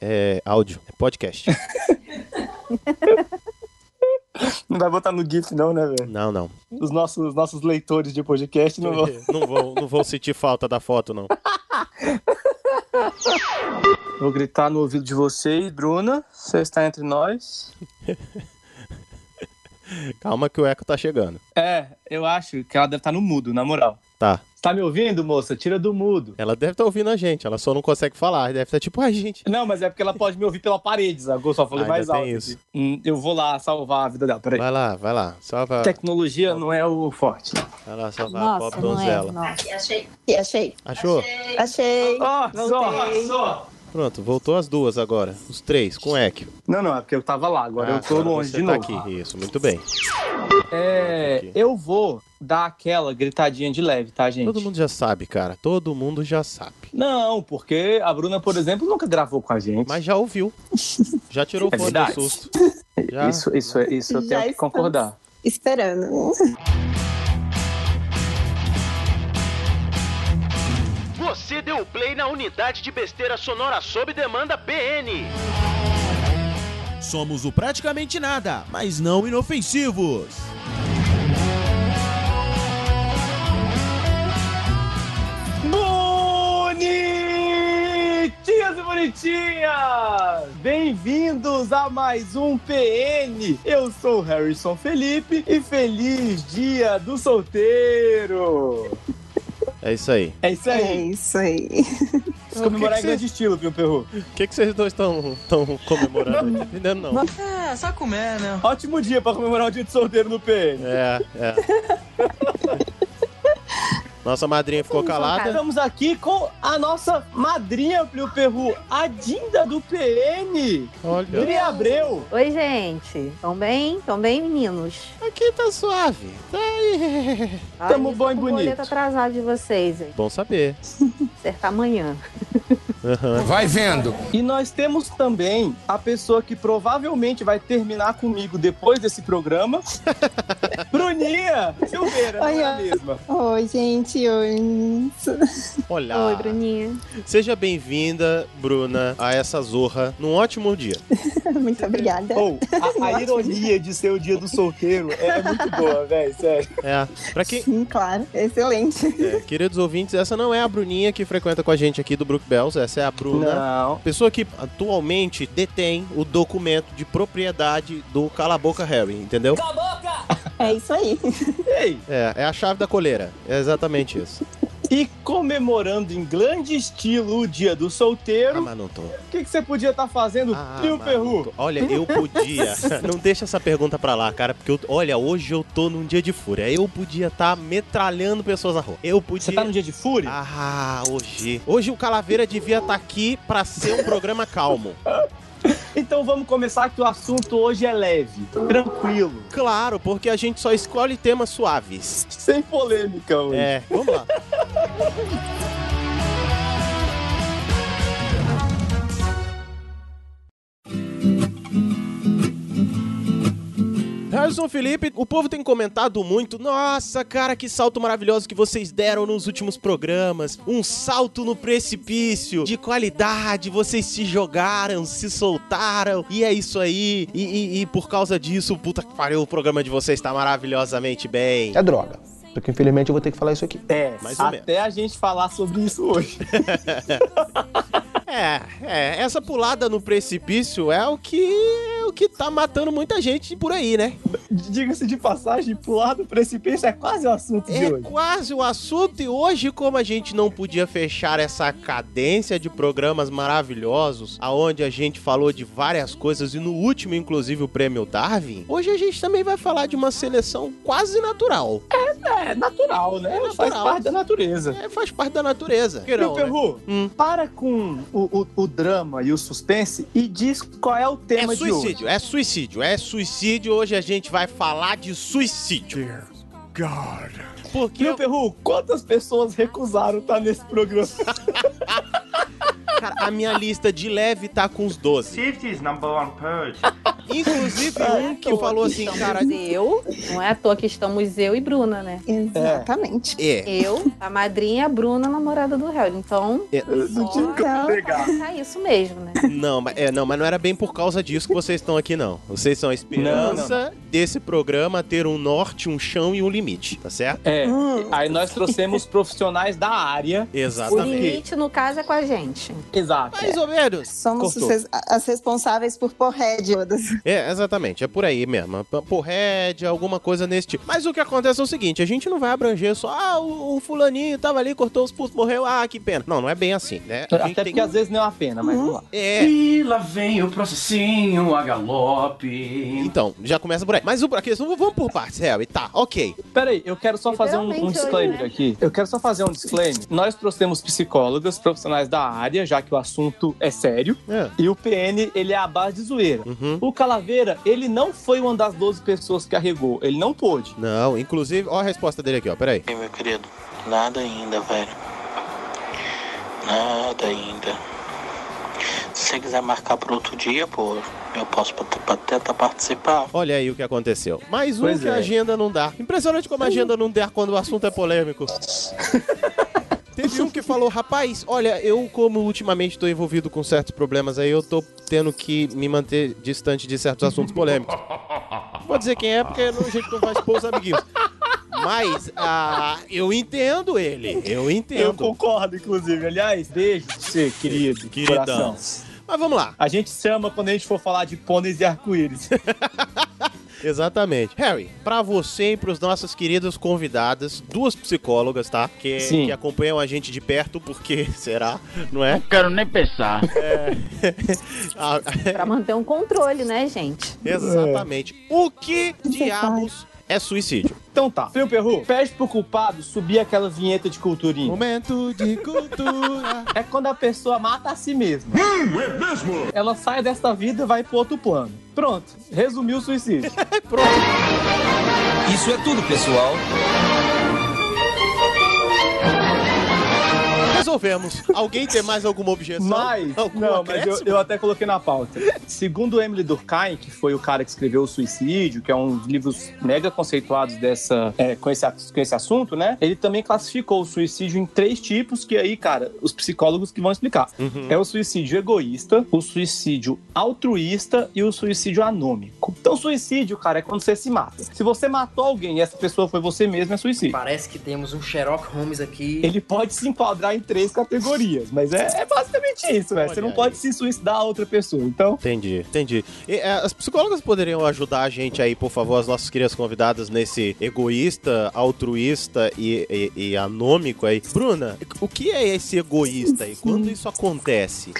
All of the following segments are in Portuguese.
é áudio, é podcast. Não vai botar no GIF, não, né, velho? Não, não. Os nossos, os nossos leitores de podcast não vão. Não vou, não vou sentir falta da foto, não. Vou gritar no ouvido de vocês, Bruna. Você está entre nós. Calma que o eco tá chegando. É, eu acho que ela deve estar no mudo, na moral. Tá. Tá me ouvindo, moça? Tira do mudo. Ela deve estar ouvindo a gente, ela só não consegue falar. Deve estar tipo, ai, gente. Não, mas é porque ela pode me ouvir pela parede, sabe? Eu só falei Ah, mais alto. isso. Hum, eu vou lá salvar a vida dela, peraí. Vai lá, vai lá. Salva. Tecnologia não é o forte. Vai lá, salvar a Nossa, pobre não é. donzela. Nossa. Achei. Achei. Achou? Achei. Ó, só, Voltei. só. Pronto, voltou as duas agora. Os três, com eco. Não, não, é porque eu tava lá, agora Ah, eu tô agora longe você de tá novo. aqui. Isso, muito bem. É, eu vou dar aquela gritadinha de leve, tá, gente? Todo mundo já sabe, cara. Todo mundo já sabe. Não, porque a Bruna, por exemplo, nunca gravou com a gente. Mas já ouviu. Já tirou É fone do susto. Já. Isso, isso, é- isso eu Já tenho que concordar. Esperando. Você deu play na unidade de besteira sonora sob demanda BN. Somos o praticamente nada, mas não inofensivos. Bonitinhas e bonitinhas! Bem-vindos a mais um PN! Eu sou o Harrison Felipe e feliz dia do solteiro! É isso aí. É isso É aí! isso aí. Vamos comemorar que em grande estilo, viu, Perru? O que, que vocês dois estão comemorando? Não entendendo, não. É, só comer, né? Ótimo dia pra comemorar o dia do solteiro no PN. É, é. Nossa madrinha ficou calada. Estamos aqui com a nossa madrinha, Plio Perru, a Dinda do PN, Olha. Dri Abreu. Oi, gente. Tão bem? Tão bem, meninos? Aqui tá suave. Tá aí. Ai, Tamo eu bom e bonito. boleto atrasado de vocês, hein? Bom saber. Acertar amanhã. Aham. Vai vendo. E nós temos também a pessoa que provavelmente vai terminar comigo depois desse programa, Bruninha Silveira, não é a mesma? Oi, gente. Oi. Olha. Oi, Bruninha. Seja bem-vinda, Bruna, a essa zorra num ótimo dia. Muito obrigada. Ou, a, a ironia de ser o dia do solteiro é muito boa, velho, sério. É. Pra quem. Sim, claro. Excelente. é, queridos ouvintes, essa não é a Bruninha que frequenta com a gente aqui do Brook Bells, essa é a Bruna. Não. Pessoa que atualmente detém o documento de propriedade do Cala a Boca Harry, entendeu? É isso aí. Ei, É, é a chave da coleira. É exatamente isso. E comemorando em grande estilo o dia do Ah, solteiro, mas não tô. o que, que você podia estar fazendo, Ah, Perru? Olha, eu podia. não deixa essa pergunta pra lá, cara, porque eu, olha, hoje eu tô num dia de fúria. Eu podia estar metralhando pessoas na rua. Eu podia. Você tá no dia de fúria? Ah, hoje. Hoje o Calaveira devia estar aqui pra ser um programa calmo. Então vamos começar que o assunto hoje é leve, tranquilo, Claro, porque a gente só escolhe temas suaves. sem polêmica hoje. É, vamos lá. Harrison Felipe, o povo tem comentado muito. Nossa, cara, que salto maravilhoso que vocês deram nos últimos programas. Um salto no precipício de qualidade. Vocês se jogaram, se soltaram. E é isso aí. E, e- e por causa disso, puta que pariu, o programa de vocês tá maravilhosamente bem. É droga. Porque infelizmente eu vou ter que falar isso aqui. É, Mais ou até a gente falar sobre isso hoje. É, é, essa pulada no precipício é o que é o que tá matando muita gente por aí, né? Diga-se de passagem, pular do precipício é quase o assunto de É hoje. quase o assunto e hoje, como a gente não podia fechar essa cadência de programas maravilhosos, aonde a gente falou de várias coisas e no último, inclusive, o prêmio Darwin, hoje a gente também vai falar de uma seleção quase natural. É natural, né? É Faz natural. parte da natureza. É, faz parte da natureza. Meu né? Perru, Hum. para com o, o- o drama e o suspense e diz qual é o tema É de hoje. suicídio, é suicídio, é suicídio. Hoje a gente vai falar de suicídio. Porque Meu Perru, quantas pessoas recusaram estar nesse programa? cara, a minha lista de leve tá com os 12. Safety is number one purge. Inclusive É, um que falou assim, Estamos cara. eu, não é à toa que estamos eu e Bruna, né? Exatamente. É. Eu, a madrinha a Bruna, a namorada do Harry. Então, É. só Então, colocar isso mesmo, né? Não, mas, é, não, mas não era bem por causa disso que vocês estão aqui, não. Vocês são a esperança desse programa ter um norte, um chão e um limite, tá certo? É. hum, Aí nós trouxemos profissionais da área. O Exatamente. limite, no caso, é com a gente. Exato. Mais ou menos. somos as responsáveis por pôr head todas. É, exatamente. É por aí mesmo. P- Porred, alguma coisa nesse tipo. Mas o que acontece é o seguinte: a gente não vai abranger só, ah, o, o fulaninho tava ali, cortou os pulsos, morreu, ah, que pena. Não, não é bem assim, né? A Até tem porque às vezes não é uma pena, mas vamos lá. É. E lá vem o processinho, a galope. Então, já começa por aí. Mas o, a questão, vamos por partes, Harry. Tá, ok. Peraí, eu quero só fazer um, um disclaimer hoje, né? aqui. Eu quero só fazer um disclaimer. Nós trouxemos psicólogas, profissionais da área, já que o assunto é sério. É. E o PN, ele é a base de zoeira. Uhum. O Calaveira, ele não foi uma das 12 pessoas que carregou. Ele não pôde. Não, inclusive, ó a resposta dele aqui, ó. Peraí. Ei, meu querido, nada ainda, velho. Nada ainda. Se você quiser marcar por outro dia, pô, eu posso tentar participar. Olha aí o que aconteceu. Mais um Pois que é. a agenda não dá. Impressionante como a agenda não dá quando o assunto é polêmico. Teve um que falou, rapaz, olha, eu como ultimamente tô envolvido com certos problemas aí, eu tô tendo que me manter distante de certos assuntos polêmicos. Vou dizer quem é, porque a gente não vai expor os amiguinhos. Mas, ah, eu entendo ele, eu Eu entendo. concordo, inclusive. Aliás, beijo pra você, querido. Queridão. Coração. Mas vamos lá. A gente chama quando a gente for falar de pôneis e arco-íris. Exatamente. Harry, pra você e pros nossos queridos convidadas, duas psicólogas, tá? Que, Sim. que acompanham a gente de perto, porque será, não é? Quero nem pensar. Ah, Pra manter um controle, né, gente? Exatamente. O que diabos é suicídio? Então tá. Fio Perru, pede pro culpado subir aquela vinheta de culturinha. Momento de cultura. É quando a pessoa mata a si mesma. é mesmo? Ela sai desta vida e vai pro outro plano. Pronto, resumiu o suicídio. Pronto. Isso é tudo, pessoal. Resolvemos. Alguém tem mais alguma objeção? Mas, Algum não, mas eu, eu até coloquei na pauta. Segundo Emily Durkheim, que foi o cara que escreveu O Suicídio, que é um dos livros mega conceituados dessa, é, com, esse, com esse assunto, né? Ele também classificou o suicídio em três tipos, que aí, cara, os psicólogos que vão explicar. Uhum. É o suicídio egoísta, o suicídio altruísta e o suicídio anômico. Então, suicídio, cara, é quando você se mata. Se você matou alguém e essa pessoa foi você mesmo, é suicídio. Parece que temos um Sherlock Holmes aqui. Ele pode se enquadrar em três categorias, mas é, é basicamente isso, velho. Você não pode se suicidar a outra pessoa. Então, Entendi, entendi. E, é, as psicólogas poderiam ajudar a gente aí, por favor, as nossas queridas convidadas, nesse egoísta, altruísta e, e, e anômico aí. Bruna, o que é esse egoísta aí? Quando isso acontece?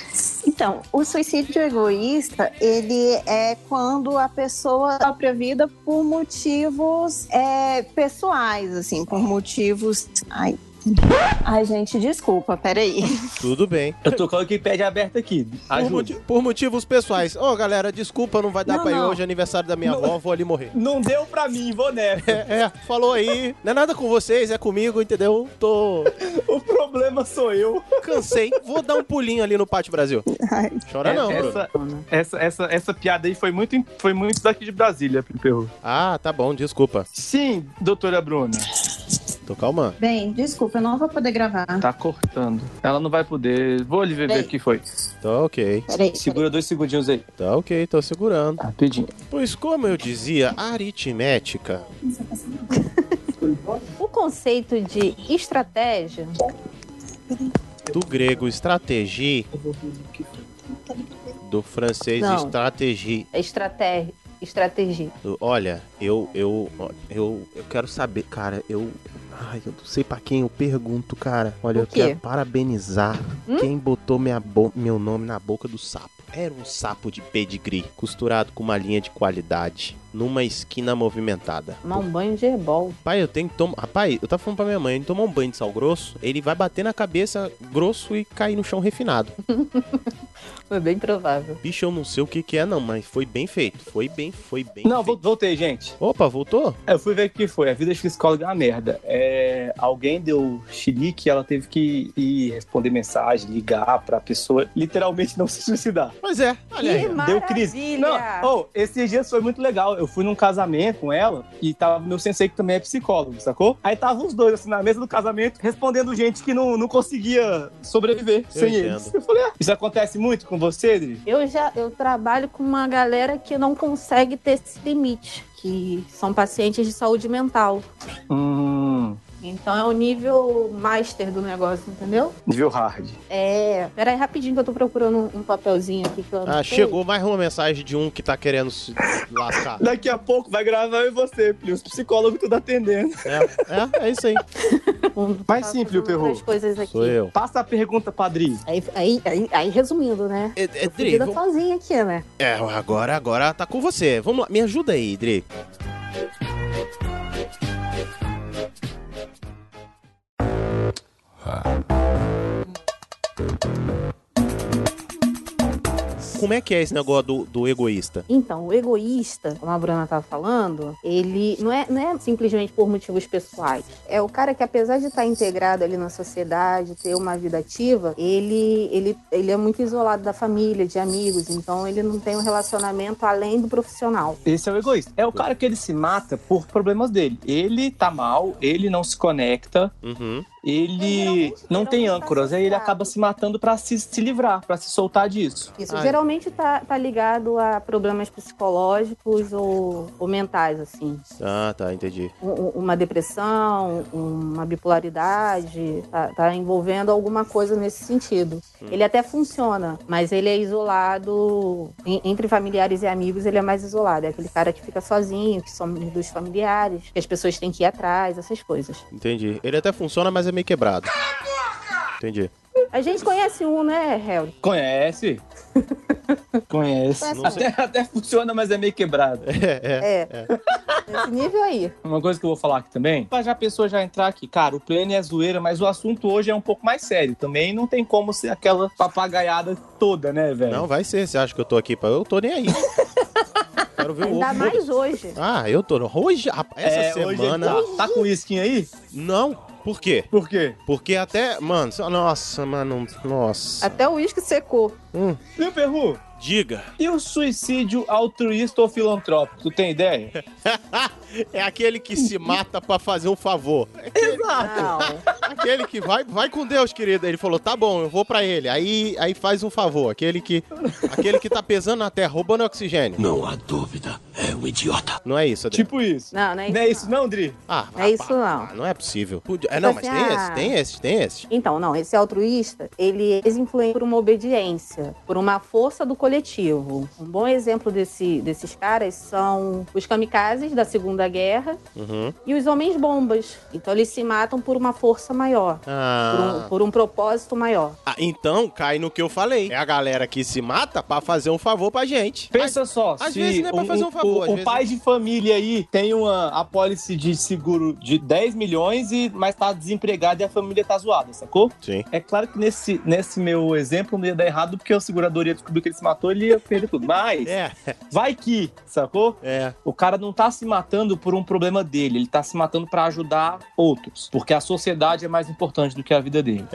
Então, o suicídio egoísta, ele é quando a pessoa a própria vida por motivos é, pessoais, assim, por motivos. Ai. Ai, gente, desculpa, peraí. Tudo bem. eu tô com a Wikipedia aberta aqui. Por, Ajuda. moti- por motivos pessoais. Ô, galera, desculpa, não vai dar Não, pra ir hoje, é aniversário da minha Não. avó, vou ali morrer. Não deu pra mim, vou nessa. É, é, falou aí. Não é nada com vocês, é comigo, entendeu? Tô. O problema sou eu. Cansei. Vou dar um pulinho ali no Pátio Brasil. Ai, Chora não, Bruno. essa, essa, essa, essa piada aí foi muito, foi muito daqui de Brasília, Perru. Ah, tá bom, desculpa. Sim, doutora Bruna. Tô calmando. Bem, desculpa, eu não vou poder gravar. Tá cortando. Ela não vai poder. Vou ali ver o que foi. Tá ok. Peraí, Segura dois segundinhos aí. Tá ok, tô segurando. Rapidinho. Pois como eu dizia, a aritmética. O conceito de estratégia Do grego estratégie, do francês Não. estratégie. é estratégia. Estratégia. Olha, eu, eu, eu, eu quero saber, cara, eu. Ai, eu não sei pra quem eu pergunto, cara. Olha, eu quero parabenizar quem botou minha bo- meu nome na boca do sapo. Era um sapo de pedigree, costurado com uma linha de qualidade, numa esquina movimentada. Tomar um banho de herbol. Pai, eu tenho que tomar. Rapaz, eu tava falando pra minha mãe, ele tomar um banho de sal grosso, ele vai bater na cabeça grosso e cair no chão refinado. Foi bem provável. Bicho, eu não sei o que que é, não, mas foi bem feito. Foi bem, foi bem Não, feito. vol- voltei, gente. Opa, voltou? É, Eu fui ver o que foi. A vida de psicólogo é uma merda. É alguém deu chilique, ela teve que ir responder mensagem, ligar pra pessoa literalmente não se suicidar. Pois é, olha aí. Deu crise. Não, oh, esses dias foi muito legal. Eu fui num casamento com ela e tava meu sensei que também é psicólogo, sacou? Aí tava os dois assim na mesa do casamento respondendo gente que não, não conseguia sobreviver sem entendo. eles. Eu falei, ah, isso acontece muito com você, Adri? Eu já eu trabalho com uma galera que não consegue ter esse limite, que são pacientes de saúde mental. Hum, Então é o nível master do negócio, entendeu? nível hard. É. Pera aí rapidinho que eu tô procurando um, um papelzinho aqui que eu Ah, anotei. chegou mais uma mensagem de um que tá querendo se lascar. Daqui a pouco vai gravar eu e você, Plio. Os psicólogos tudo atendendo. É, é, é isso aí. Mas tá sim, Plio aqui. Sou eu. Passa a pergunta, padrinho. Aí, aí, aí, aí, resumindo, né? É, é, Tô Dri, vamos- sozinha aqui, né? é, agora, agora tá com você. Vamos lá, me ajuda aí, Dri. Como é que é esse negócio do, do egoísta? Então, o egoísta, como a Bruna tava falando, ele não é, não é simplesmente por motivos pessoais. É o cara que, apesar de estar integrado ali na sociedade, ter uma vida ativa, ele, ele, ele é muito isolado da família, de amigos, então ele não tem um relacionamento além do profissional. Esse é o egoísta. É o cara que ele se mata por problemas dele. Ele tá mal, ele não se conecta, Uhum. Ele Geralmente, não tem tá âncoras, aí ele associado. acaba se matando pra se, se livrar, pra se soltar disso. Isso Ai. geralmente tá, tá ligado a problemas psicológicos ou, ou mentais, assim. Ah, tá, entendi. Um- um- uma depressão, uma bipolaridade, tá, tá envolvendo alguma coisa nesse sentido. Ele até funciona, mas ele é isolado em- entre familiares e amigos. Ele é mais isolado, é aquele cara que fica sozinho, que some dos familiares, que as pessoas têm que ir atrás, essas coisas. Entendi. Ele até funciona, mas é meio quebrado. Entendi. A gente conhece um, né, Harry? Conhece? Conhece. Até, até funciona, mas é meio quebrado. É, é. É, nesse nível aí. Uma coisa que eu vou falar aqui também, pra já a pessoa já entrar aqui, cara, o plano é zoeira, mas o assunto hoje é um pouco mais sério. Também não tem como ser aquela papagaiada toda, né, velho? Não, vai ser. Você acha que eu tô aqui pra. Eu tô nem aí. Quero ver o Ainda ovo. mais hoje. Ah, eu tô. Hoje, rapaz, essa É, hoje semana. tá, tá com isquinho aí? Não. Por quê? Por quê? Porque até. Mano, nossa, mano. Nossa. Até o uísque secou. Hum, Viu, Perru? Diga. E o suicídio altruísta ou filantrópico? Tu tem ideia? É aquele que se mata pra fazer um favor. Exato. Não. Aquele que vai, vai com Deus, querido. Ele falou, tá bom, eu vou pra ele. Aí, aí faz um favor. Aquele que, aquele que tá pesando na terra, roubando oxigênio. Não há dúvida, é um idiota. Não é isso, Adri? Tipo isso. Não, não é isso. Não é isso não, Dri? Ah, Não é isso, não. ah, não é possível. É, não, mas tem esse, tem esse, tem esse. Então, não, esse altruísta, ele é influente por uma obediência, por uma força do coletivo. Um bom exemplo desse, desses caras são os kamikazes da Segunda Guerra Uhum. e os homens-bombas. Então, eles se matam por uma força maior, por Ah. um, por um propósito maior. Ah, então cai no que eu falei. É a galera que se mata pra fazer um favor pra gente. Pensa só, às se vezes não é pra um- fazer um favor, o, o pai de família aí tem uma apólice de seguro de 10 milhões, e mas tá desempregado e a família tá zoada, sacou? Sim. É claro que nesse, nesse meu exemplo não ia dar errado, porque o segurador ia descobrir que ele se matou, ele ia perder tudo. Mas, É, vai que, sacou? é. O cara não tá se matando por um problema dele, ele tá se matando pra ajudar outros. Porque a sociedade é mais importante do que a vida dele.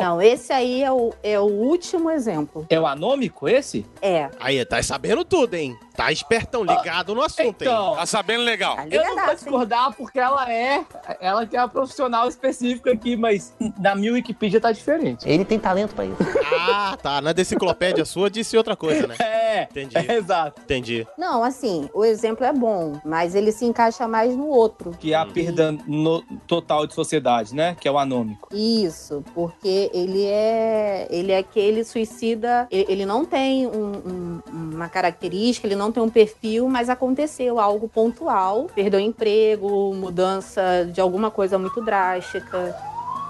Não, esse aí é o, é o último exemplo. É o anômico esse? É. Aí, tá sabendo tudo, hein? Tá espertão, ligado no assunto, hein? Então, Tá sabendo legal. Tá Eu não vou ligadaço, hein? discordar porque ela é, ela que é a profissional específica aqui, mas na minha Wikipedia tá diferente. Ele tem talento pra isso. Ah, tá. Na deciclopédia sua disse outra coisa, né? É, Entendi. é exato. Entendi. Não, assim, o exemplo é bom, mas ele se encaixa mais no outro. Que é a perda no- total de sociedade, né? Que é o anômico. Isso, porque ele é ele é aquele suicida, ele ele não tem um- um- uma característica, ele não tem um perfil, mas aconteceu algo pontual, perdeu emprego, mudança de alguma coisa muito drástica.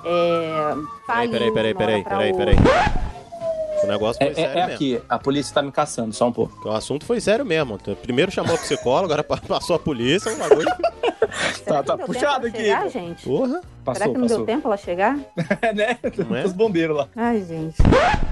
É, Peraí, faliu peraí, peraí, peraí, peraí, peraí. O negócio É, foi sério é- é mesmo. aqui, a polícia tá me caçando, só um pouco. O assunto foi sério mesmo. Primeiro chamou o psicólogo, agora pa- passou a polícia, um bagulho. Tá- tá puxado aqui. chegar, gente? Porra. Passou, Será que não passou. deu tempo ela chegar? É, né? Não é? Os bombeiros lá. Ai, gente.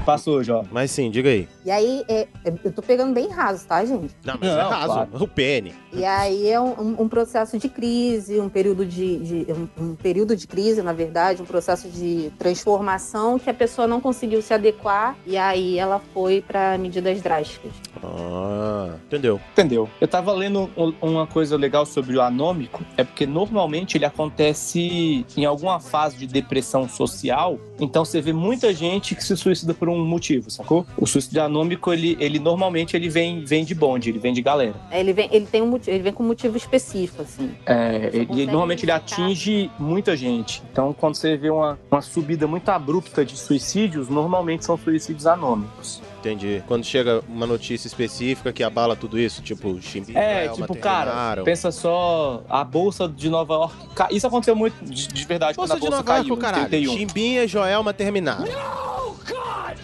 Passou, Jó. Mas sim, diga aí. E aí, é- é- eu tô pegando bem raso, tá, gente? Não, mas é Não, raso. claro. O PN. E aí é um, um- processo de crise, um período de, de- um, um período de crise, na verdade, um processo de transformação que a pessoa não conseguiu se adequar e aí ela foi para medidas drásticas. Ah, entendeu? Entendeu? Eu tava lendo um- uma coisa legal sobre o anômico, é porque normalmente ele acontece em alguma fase de depressão social, então você vê muita gente que se suicida por um motivo, sacou? O suicídio anômico, ele, ele normalmente ele vem, vem de bonde, ele vem de galera. Ele vem, ele tem um motivo, ele vem com um motivo específico, assim. É, ele, normalmente ele atinge muita gente. Então, quando você vê uma, uma subida muito abrupta de suicídios, normalmente são suicídios anômicos. Entendi. Quando chega uma notícia específica que abala tudo isso, tipo, Chimbi É, tipo, cara, pensa só, a bolsa de Nova York. Isso aconteceu muito de, de verdade Bolsa quando de a bolsa Nova York, caiu. caralho. em 31. Chimbinha e Joelma terminaram.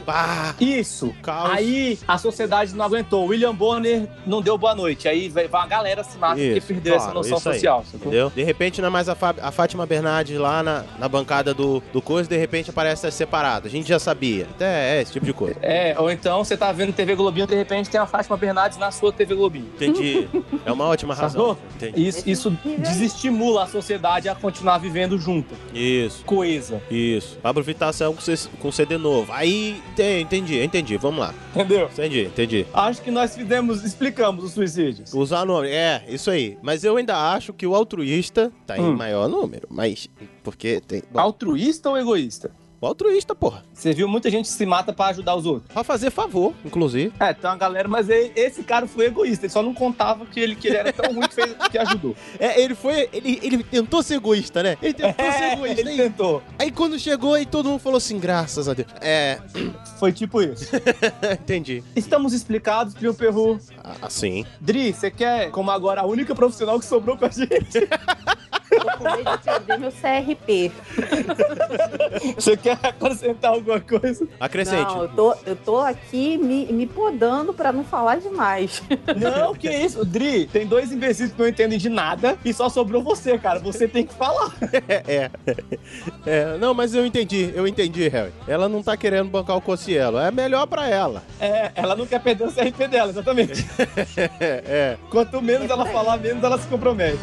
Pá, Isso. caos. Aí a sociedade não aguentou. William Bonner não deu boa noite. Aí vai, uma galera se mata porque perdeu essa claro, noção isso aí, social. Entendeu? De repente não é mais a, Fá- a Fátima Bernardes lá na, na bancada do, do coisa, de repente aparece separada. A gente já sabia. Até é esse tipo de coisa. É, ou então você tá vendo TV Globinho, de repente tem a Fátima Bernardes na sua TV Globinho. Entendi. É uma ótima razão. Isso, isso desestimula a sociedade a continuar vivendo junta, Isso. coesa. Isso. Pablo Vittar saiu com CD novo. Aí, entendi, entendi. Vamos lá. Entendeu? Entendi, entendi. Acho que nós fizemos, explicamos os suicídios. Usar nome. É, isso aí. Mas eu ainda acho que o altruísta tá em Hum. maior número. Mas, porque tem. Bom, Altruísta ou egoísta? Altruísta, porra. Você viu muita gente se mata pra ajudar os outros. Pra fazer favor, inclusive. É, tem uma galera, mas ele- esse cara foi egoísta. Ele só não contava que ele, que ele era tão ruim que, fez, que ajudou. É, ele foi. Ele, ele tentou ser egoísta, né? Ele tentou ser É, egoísta. ele Aí, tentou. aí quando chegou, aí todo mundo falou assim, graças a Deus. É, Foi tipo isso. entendi. Estamos explicados, Trio Perru. Assim. Dri, você quer, como agora a única profissional que sobrou pra gente, Tô com medo de perder meu CRP. você quer acrescentar alguma coisa? Acrescente. Não, eu tô, eu tô aqui me, me podando pra não falar demais. Não, que isso. Dri, tem dois imbecis que não entendem de nada e só sobrou você, cara. Você tem que falar. É, é. Não, mas eu entendi, eu entendi, Harry. Ela não tá querendo bancar o Cossielo. É melhor pra ela. É, ela não quer perder o CRP dela, exatamente. É, é. Quanto menos ela falar, menos ela se compromete.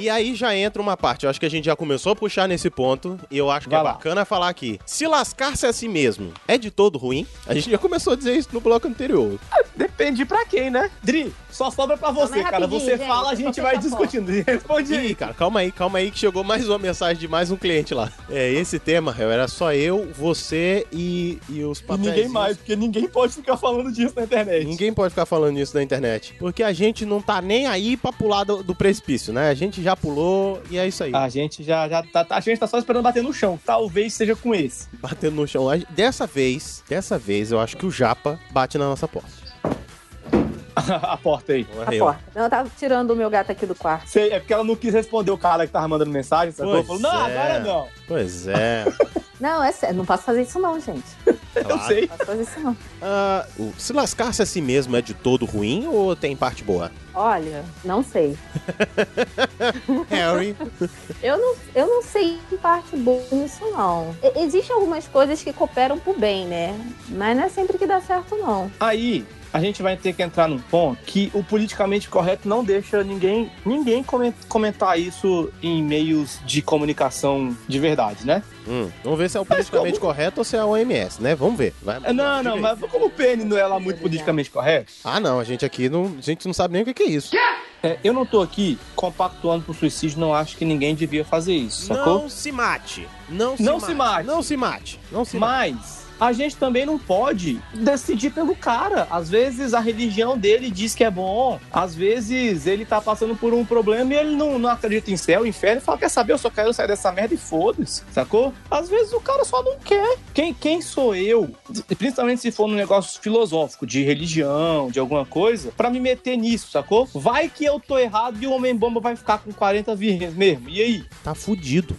E aí já entra uma parte, eu acho que a gente já começou a puxar nesse ponto, e eu acho que Vai é lá. bacana falar aqui. Se lascar-se a si mesmo é de todo ruim? A gente já começou a dizer isso no bloco anterior. Depende pra quem, né? Dri, só sobra pra você, cara. Você gente, fala, a gente vai discutindo. Responde aí. Ih, cara, calma aí, calma aí, que chegou mais uma mensagem de mais um cliente lá. É, esse tema, era só eu, você e, e os E papéis. ninguém mais, porque ninguém pode ficar falando disso na internet. Ninguém pode ficar falando isso na internet. Porque a gente não tá nem aí pra pular do, do precipício, né? A gente já pulou e é isso aí. A gente já, já tá, a gente tá só esperando bater no chão. Talvez seja com esse. Batendo no chão. Dessa vez, dessa vez, eu acho que o Japa bate na nossa porta. a porta aí. Não A eu. porta. Não, eu tava tirando o meu gato aqui do quarto. Sei, é porque ela não quis responder o cara que tava mandando mensagem, sacou? Pois Falou, não, é. agora não. Pois é. Não, é sério, não posso fazer isso não, gente. Eu sei. Não posso fazer isso não. O- se lascar-se a si mesmo é de todo ruim ou tem parte boa? Olha, não sei. Harry. Eu não, eu não sei em parte boa nisso, não. E- Existem algumas coisas que cooperam pro bem, né? Mas não é sempre que dá certo, não. Aí, a gente vai ter que entrar num ponto que o politicamente correto não deixa ninguém, ninguém comen- comentar isso em meios de comunicação de verdade, né? Hum, vamos ver se é o politicamente correto ou se é a OMS, né? Vamos ver. Vai, É, Não, não, mas como o PN não é lá muito politicamente correto, Ah, não, a gente aqui não, a gente não sabe nem o que que é isso. é, eu não tô aqui compactuando pro suicídio, não acho que ninguém devia fazer isso, sacou? Não se mate. Não se Não mate. se mate. Não se mate. Não se mate. Mas a gente também não pode decidir pelo cara. Às vezes a religião dele diz que é bom, às vezes ele tá passando por um problema e ele não, não acredita em céu, inferno, e fala: quer saber, eu só quero sair dessa merda e foda-se, sacou? Às vezes o cara só não quer. Quem, quem sou eu, principalmente se for num negócio filosófico, de religião, de alguma coisa, pra me meter nisso, sacou? Vai que eu tô errado e o Homem-Bomba vai ficar com 40 virgens mesmo. E aí? Tá fudido.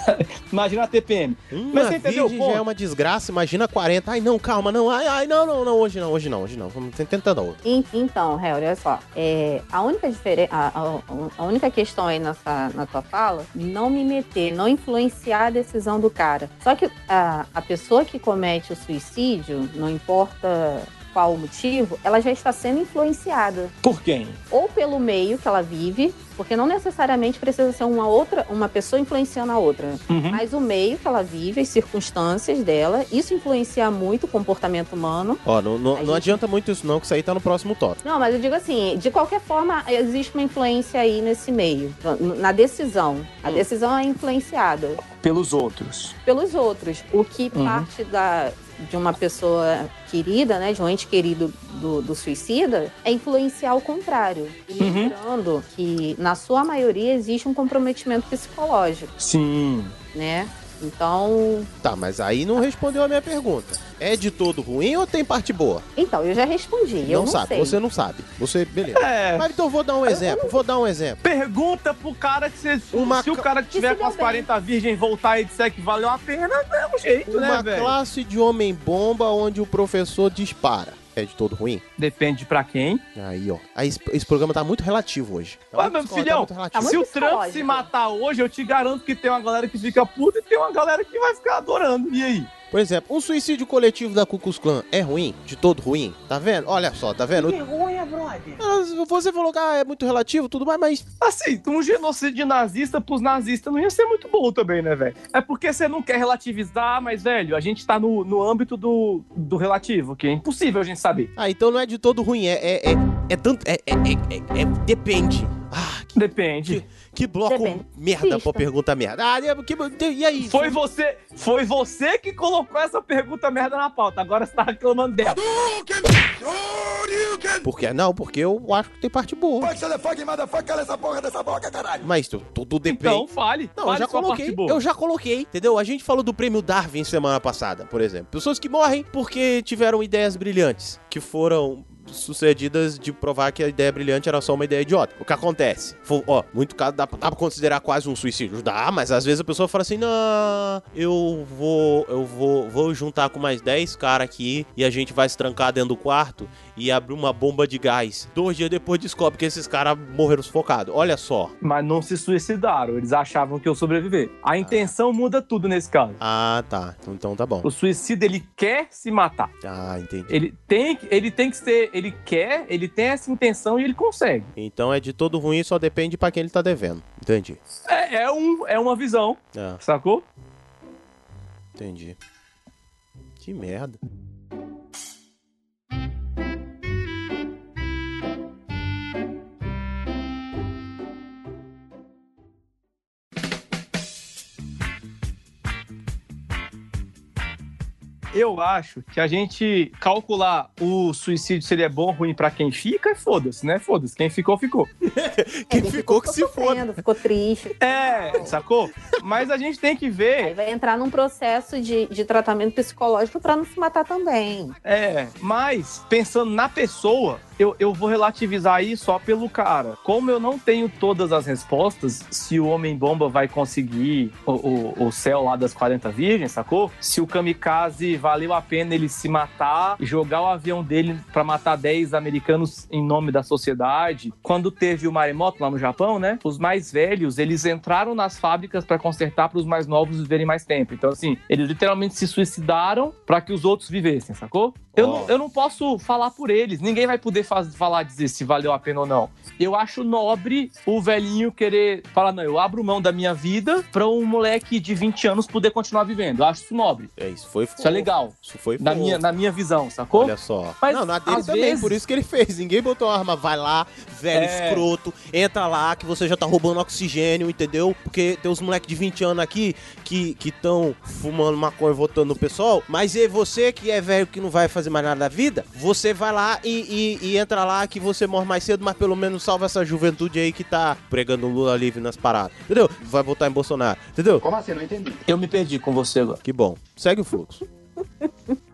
Imagina a TPM. Uma Mas você entendeu já é uma desgraça, imagina 40. Ai, não, calma, não. Ai, ai, não, não, não, hoje não, hoje não, hoje não. Vamos tentando outra. En- Então, Harry, olha só. É, a, única diferença, a, a- a única questão aí nessa, na tua fala, não me meter, não influenciar a decisão do cara. Só que a, a pessoa que comete o suicídio, não importa qual o motivo, ela já está sendo influenciada. Por quem? Ou pelo meio que ela vive, porque não necessariamente precisa ser uma outra, uma pessoa influenciando a outra. Uhum. Mas o meio que ela vive, as circunstâncias dela, isso influencia muito o comportamento humano. Ó, não, não, gente- adianta muito isso não, que isso aí tá no próximo tópico. Não, mas eu digo assim, de qualquer forma, existe uma influência aí nesse meio, na decisão. A decisão é influenciada Pelos outros. pelos outros. O que Uhum. parte da, de uma pessoa querida, né, de um ente querido do, do suicida, é influenciar o contrário. Uhum. lembrando que, na sua maioria, existe um comprometimento psicológico, Sim. né? Então, Tá, mas aí não respondeu a minha pergunta. É de todo ruim ou tem parte boa? então eu já respondi. eu não sabe, sei. você não sabe. Você, beleza. É. Mas então eu vou dar um exemplo, vou dar um exemplo. Pergunta pro cara que se, Uma se o ca- cara que tiver com as bem. 40 virgens voltar e disser que valeu a pena, é um jeito, né, Uma velho? classe de homem-bomba onde o professor dispara. De todo ruim? Depende pra quem. Aí, ó. Aí, esse, esse programa tá muito relativo hoje. Tá Ué, muito meu discordante, filhão, tá muito. Tá se o muito Trump se matar hoje, eu te garanto que tem uma galera que fica puta e tem uma galera que vai ficar adorando. E aí? Por exemplo, um suicídio coletivo da Ku Klux Klan é ruim? De todo ruim? Tá vendo? Olha só, tá vendo? Vergonha, brother. Ah, Você falou que ah, é muito relativo, tudo mais, mas Assim, um genocídio nazista pros nazistas não ia ser muito bom também, né, velho? É porque você não quer relativizar, mas, velho, a gente tá no, no âmbito do, do relativo, que é impossível a gente saber. Ah, então não é de todo ruim, é. É, é, é tanto. É, é, é, é- é- Depende. Ah, que, Depende. que bloco Depende. merda pra Pista. pergunta merda. Ah, e- que, e aí? Foi você, foi você que colocou essa pergunta merda na pauta. Agora você tá reclamando dela. Por que não? Porque eu acho que tem parte boa. Mas tu- tudo depende. Então, fale. Não, eu fale já sua coloquei. parte boa. Eu já coloquei, entendeu? A gente falou do prêmio Darwin semana passada, por exemplo. Pessoas que morrem porque tiveram ideias brilhantes, que foram sucedidas de provar que a ideia brilhante era só uma ideia idiota. O que acontece? Fo- ó, muito caso dá, pra- dá pra considerar quase um suicídio. Dá, mas às vezes a pessoa fala assim: não, eu vou, eu vou, vou juntar com mais 10 caras aqui e a gente vai se trancar dentro do quarto e abrir uma bomba de gás. Dois dias depois descobre que esses caras morreram sufocados. Olha só. Mas não se suicidaram. Eles achavam que eu sobreviver. A intenção muda tudo nesse caso. Ah, tá. Então tá bom. O suicida, ele quer se matar. Ah, entendi. Ele tem, ele tem que ser, ele quer, ele tem essa intenção e ele consegue. Então é de todo ruim, só depende pra quem ele tá devendo. Entendi. É, é um, é uma visão, Ah, sacou? entendi. Que merda. Eu acho que a gente calcular o suicídio se ele é bom ou ruim pra quem fica, é foda-se, né? Foda-se. Quem ficou, ficou. Quem ficou que se foda. ficou triste. É, sacou? Mas a gente tem que Aí ver. vai entrar num processo de, de tratamento psicológico pra não se matar também. É, mas pensando na pessoa, eu, eu vou relativizar aí só pelo cara. Como eu não tenho todas as respostas, se o Homem-Bomba vai conseguir o, o, o céu lá das 40 virgens, sacou? Se o Kamikaze valeu a pena ele se matar, jogar o avião dele pra matar 10 americanos em nome da sociedade. Quando teve o maremoto lá no Japão, né? Os mais velhos, eles entraram nas fábricas pra consertar para os mais novos viverem mais tempo. Então, assim, eles literalmente se suicidaram pra que os outros vivessem, sacou? Eu, Ó. não, eu não posso falar por eles. Ninguém vai poder faz, falar, dizer se valeu a pena ou não. Eu acho nobre o velhinho querer falar, não, eu abro mão da minha vida pra um moleque de 20 anos poder continuar vivendo. Eu acho isso nobre. É, isso foi Isso é legal. Isso foi Na minha, na minha visão, sacou? Olha só. Mas, não, na dele também, vezes- por isso que ele fez. Ninguém botou uma arma, vai lá, velho É. escroto, entra lá que você já tá roubando oxigênio, entendeu? Porque tem uns moleques de 20 anos aqui que estão fumando maconha e votando no pessoal, mas e você que é velho que não vai fazer mais nada da vida, você vai lá e, e- e entra lá que você morre mais cedo, mas pelo menos salva essa juventude aí que tá pregando Lula livre nas paradas, entendeu? Vai votar em Bolsonaro, entendeu? Como assim? Não entendi. Eu me perdi com você agora. Que bom. Segue o fluxo.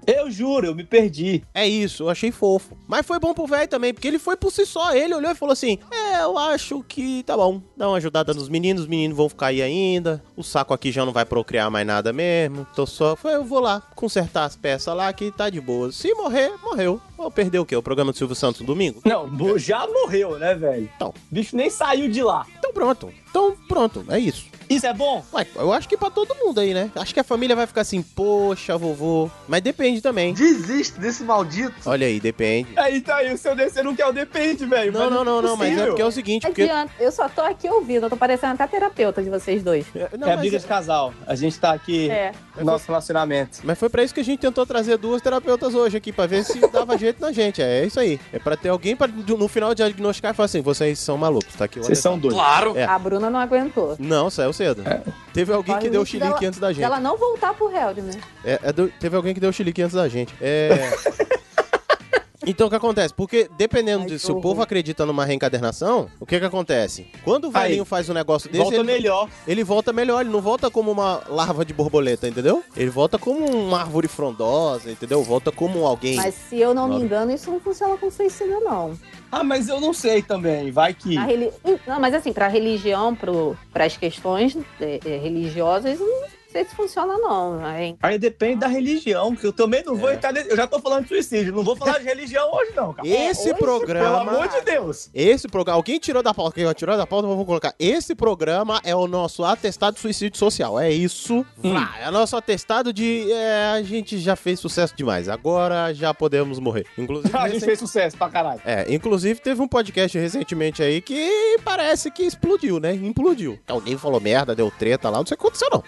Eu juro, eu me perdi. É isso, eu achei fofo. Mas foi bom pro velho também, porque ele foi por si só. Ele olhou e falou assim: É, eu acho que tá bom. Dá uma ajudada nos meninos, os meninos vão ficar aí ainda. O saco aqui já não vai procriar mais nada mesmo. Tô só. Foi, eu vou lá consertar as peças lá que tá de boa. Se morrer, morreu. Ou perdeu o quê? O programa do Silvio Santos no domingo? Não, já morreu, né, velho? Então. O bicho nem saiu de lá. Então pronto. Então pronto, é isso. Isso é bom? Ué, eu acho que pra todo mundo aí, né? Acho que a família vai ficar assim, poxa, vovô. Mas depende também. Desiste desse maldito. Olha aí, depende. Aí tá aí, o seu DC não quer o depende, velho. Não, não, não, não, mas é porque é o seguinte, porque. Adianta, eu só tô aqui ouvindo, eu tô parecendo até terapeuta de vocês dois. Não, é mas briga de casal. A gente tá aqui É. no nosso relacionamento. Mas foi pra isso que a gente tentou trazer duas terapeutas hoje aqui, pra ver se dava jeito na gente. É isso aí. É pra ter alguém pra no final diagnosticar e falar assim: vocês são malucos, tá aqui o Vocês são doidos. Claro. É. A Bruna não aguentou. Não, saiu cedo. Teve alguém Corre que o deu risco chilique dela- antes da gente. Dela não voltar pro Held, né? É, é do- teve alguém que deu chilique antes da gente. É. Então o que acontece? Porque dependendo Ai, de se o povo acredita numa reencadernação, o que que acontece? Quando o velhinho Aí, faz um negócio desse, Volta ele, melhor. ele volta melhor, ele não volta como uma larva de borboleta, entendeu? Ele volta como uma árvore frondosa, entendeu? Volta como alguém. Mas se eu não me engano, isso não funciona com suicídio, não. Ah, mas eu não sei também. Vai que. Reli... Não, mas assim, pra religião, para as questões é, é, religiosas, não sei se funciona, não. Hein? Aí depende da religião, que eu também não vou É. entrar. nesse- Eu já tô falando de suicídio, não vou falar de religião hoje, não, cara. Esse hoje, programa. Pelo amor de Deus. Esse programa, alguém tirou da pauta, quem tirou da pauta, vou colocar. Esse programa é o nosso atestado de suicídio social. É isso. Vrá, é nosso atestado de. é, a gente já fez sucesso demais. Agora já podemos morrer. Inclusive. A gente fez sucesso pra caralho. É, inclusive teve um podcast recentemente aí que parece que explodiu, né? Implodiu. Alguém falou merda, deu treta lá, não sei o que aconteceu, não.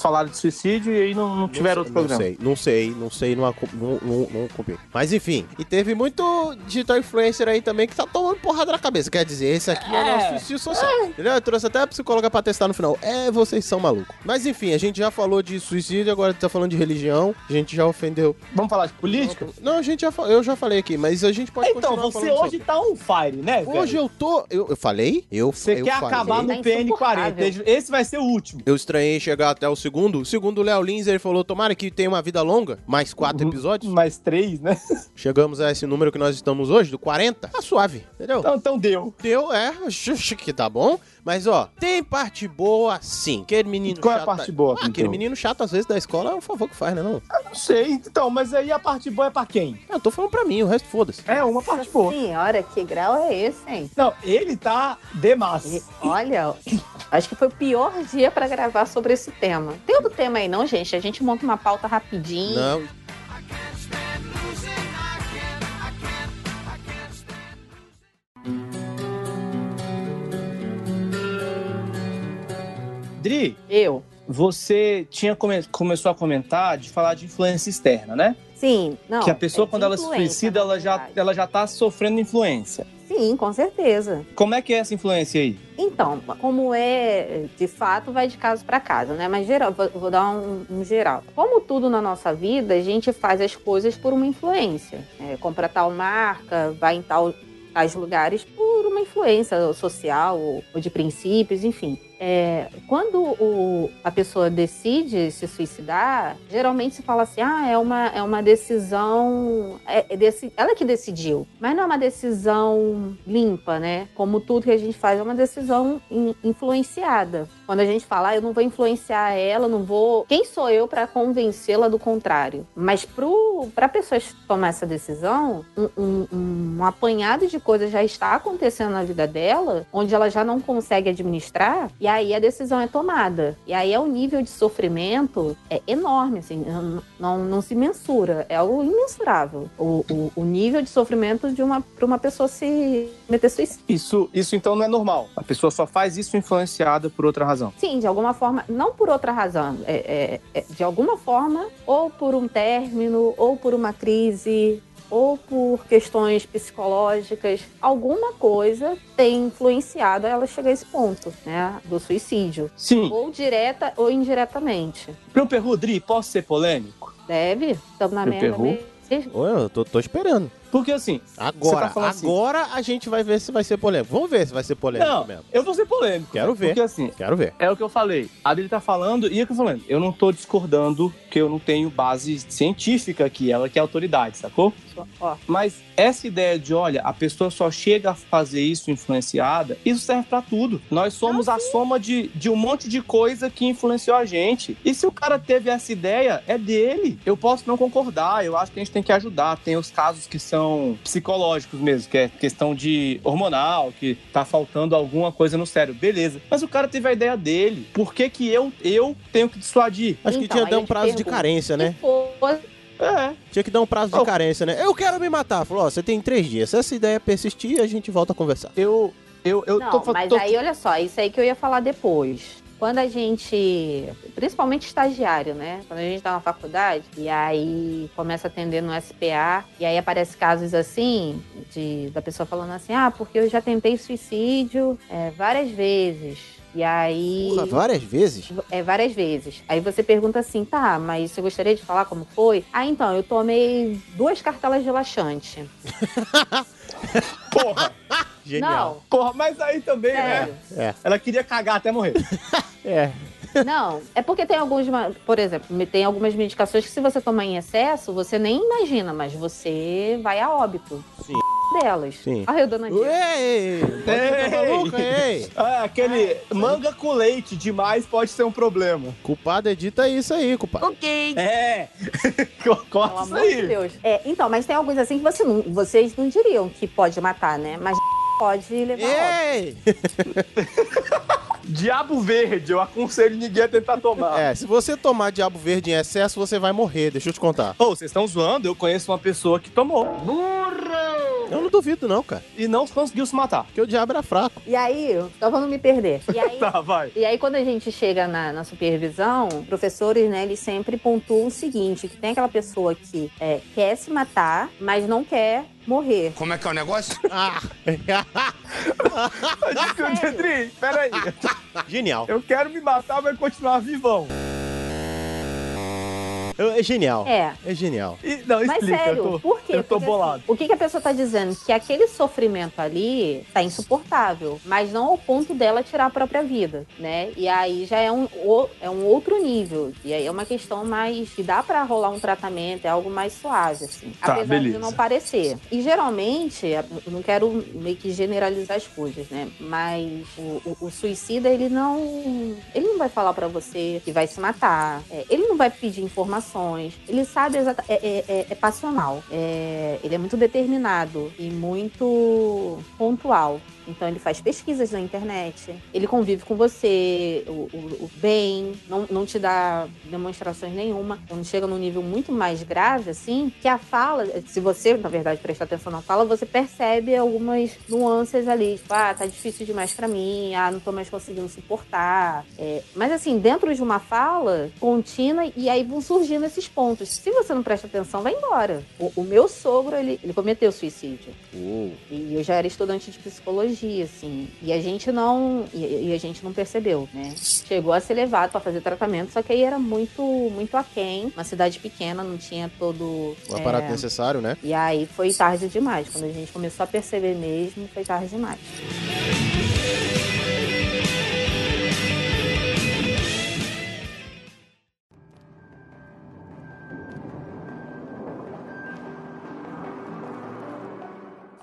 Eles falaram de suicídio e aí não, não tiveram outro não programa. sei, não sei, não sei, não, acu- não, não, não acompanhei. Mas enfim, e teve muito digital influencer aí também que tá tomando porrada na cabeça. Quer dizer, esse aqui é, o É. nosso suicídio social. Entendeu? Eu trouxe até a psicóloga pra testar no final. É, vocês são malucos. Mas enfim, a gente já falou de suicídio, agora tá falando de religião. A gente já ofendeu. Vamos falar de política? Não, a gente já eu já falei aqui, mas a gente pode Então, continuar você falando hoje sobre. tá on fire, né, velho? Hoje eu tô. Eu, eu falei? Eu, Você eu quer falei. acabar no tá PN40. insuportável. Esse vai ser o último. Eu estranhei chegar até o segundo. Segundo o Léo Lins, ele falou: tomara que tenha uma vida longa, mais quatro Uhum. episódios. Mais três, né? Chegamos a esse número que nós estamos hoje, do 40. Tá suave, entendeu? Então, então deu. Deu, é, acho que tá bom. Mas, ó, tem parte boa, sim. Aquele menino Qual é a chato... parte boa, Ah, aquele Pinto? menino chato, às vezes, da escola é um favor que faz, né, não? Não sei. Então, mas aí a parte boa é pra quem? Eu tô falando pra mim, o resto foda-se. É, uma parte boa. Senhora, que grau é esse, hein? Não, ele tá demais. Olha, acho que foi o pior dia pra gravar sobre esse tema. Tem outro tema aí, não, gente? A gente monta uma pauta rapidinho. Não, Dri, Eu. você tinha come- começou a comentar de falar de influência externa, né? Sim, não. que a pessoa, é quando ela se suicida, ela já, ela já tá sofrendo influência. Sim, com certeza. Como é que é essa influência aí? Então, como é, de fato, vai de caso para caso, né? Mas geral, vou, vou dar um, um geral. Como tudo na nossa vida, a gente faz as coisas por uma influência. É, compra tal marca, vai em tal, tais lugares por uma influência social ou, ou de princípios, enfim. É, quando o- a pessoa decide se suicidar, geralmente se fala assim: ah, é uma, é uma decisão. É, é deci- ela que decidiu. Mas não é uma decisão limpa, né? Como tudo que a gente faz é uma decisão in- influenciada. Quando a gente fala, ah, eu não vou influenciar ela, não vou. Quem sou eu para convencê-la do contrário? Mas para a pessoa tomar essa decisão, um, um- um apanhado de coisas já está acontecendo na vida dela, onde ela já não consegue administrar, e aí a decisão é tomada. E aí é o nível de sofrimento é enorme, assim, não, não, não se mensura, é algo imensurável. O, o, o nível de sofrimento de uma para uma pessoa se meter suicídio. Isso, isso então não é normal. A pessoa só faz isso influenciada por outra razão. Sim, de alguma forma, não por outra razão, é, é, é, de alguma forma, ou por um término, ou por uma crise, ou por questões psicológicas, alguma coisa tem influenciado ela chegar a esse ponto, né, do suicídio. Sim. Ou direta ou indiretamente. Meu perru, Dri, posso ser polêmico? Deve, estamos na Meu merda perru? mesmo. Eu tô, tô esperando. Porque assim, Agora, tá falando assim- agora a gente vai ver se vai ser polêmico. Vamos ver se vai ser polêmico não, mesmo. eu vou ser polêmico. Quero ver. Porque assim, Quero ver. é o que eu falei. A Adri tá falando e é o que eu tô falando. Eu não tô discordando que eu não tenho base científica aqui, ela que é autoridade, sacou? Ó, Mas essa ideia de, olha, a pessoa só chega a fazer isso influenciada, isso serve pra tudo. Nós somos a soma de, de um monte de coisa que influenciou a gente. E se o cara teve essa ideia, é dele. Eu posso não concordar, eu acho que a gente tem que ajudar. Tem os casos que são psicológicos mesmo, que é questão de hormonal, que tá faltando alguma coisa no cérebro. Beleza. Mas o cara teve a ideia dele. Por que que eu, eu tenho que dissuadir? Acho que Então, tinha que dar eu um prazo de carência, né? É. Tinha que dar um prazo de Oh. carência, né? Eu quero me matar. Falou, ó, você tem três dias. Se essa ideia persistir, a gente volta a conversar. Eu, eu, eu Não, tô mas tô- aí olha só, isso aí que eu ia falar depois. Quando a gente, principalmente estagiário, né? Quando a gente tá na faculdade e aí começa a atender no SPA e aí aparece casos assim de da pessoa falando assim, ah, porque eu já tentei suicídio é, várias vezes. E aí. Porra, várias vezes? É, várias vezes. Aí você pergunta assim, tá, mas você gostaria de falar como foi? Ah, então, eu tomei duas cartelas de laxante. Porra! Genial. Porra, mas aí também, Sério. né? É. Ela queria cagar até morrer. É. Não, é porque tem alguns, por exemplo, tem algumas medicações que se você tomar em excesso, você nem imagina, mas você vai a óbito. Sim. Delas. Sim. Olha eu dando a dica. Ei! Tá maluca, ei! Ah, aquele manga com leite demais pode ser um problema. Culpado edita isso aí, culpado. Ok. É. Pelo Corta isso amor de aí. Deus. É, então, mas tem alguns assim que você não- vocês não diriam que pode matar, né? Mas pode levar a óbito. Ei! Diabo verde, eu aconselho ninguém a tentar tomar. É, se você tomar diabo verde em excesso, você vai morrer, deixa eu te contar. Ô, vocês estão zoando? Eu conheço uma pessoa que tomou. Eu não duvido não, cara. E não conseguiu se matar. Porque o diabo era fraco. E aí, só pra não me perder. E aí, Tá, vai. E aí, quando a gente chega na, na supervisão, professores, né, eles sempre pontuam o seguinte: que tem aquela pessoa que é, quer se matar, mas não quer morrer. Como é que é o negócio? Ah! Andri, peraí. Genial. Eu quero me matar, mas continuar vivão. É genial. É. É genial. E- não, Mas explica. sério, eu tô, por quê? Eu tô Porque, bolado. assim, o que, que a pessoa tá dizendo? Que aquele sofrimento ali tá insuportável, mas não ao ponto dela tirar a própria vida, né? E aí já é um, o- é um outro nível. E aí é uma questão mais que dá pra rolar um tratamento, é algo mais suave, assim. Tá, apesar beleza. de não parecer. E geralmente, eu não quero meio que generalizar as coisas, né? Mas o, o- o suicida, ele não. Ele não vai falar pra você que vai se matar. É, ele não vai pedir Ele sabe exatamente. É, é- é- é passional. É, ele é muito determinado e muito pontual. Então ele faz pesquisas na internet, ele convive com você, o, o- o bem, não, não te dá demonstrações nenhuma. Quando chega num nível muito mais grave, assim, que a fala, se você, na verdade, prestar atenção na fala, você percebe algumas nuances ali. Tipo, ah, tá difícil demais pra mim, ah, não tô mais conseguindo suportar. É, mas assim, dentro de uma fala contínua, e aí vão surgindo esses pontos. Se você não presta atenção, vai embora. O, o meu sogro, ele, ele cometeu suicídio. Uou. E eu já era estudante de psicologia, assim. E a gente não. E, e a gente não percebeu, né? Chegou a ser levado para fazer tratamento, só que aí era muito, muito aquém. Uma cidade pequena, não tinha todo. O aparato é, necessário, né? E aí foi tarde demais. Quando a gente começou a perceber mesmo, foi tarde demais.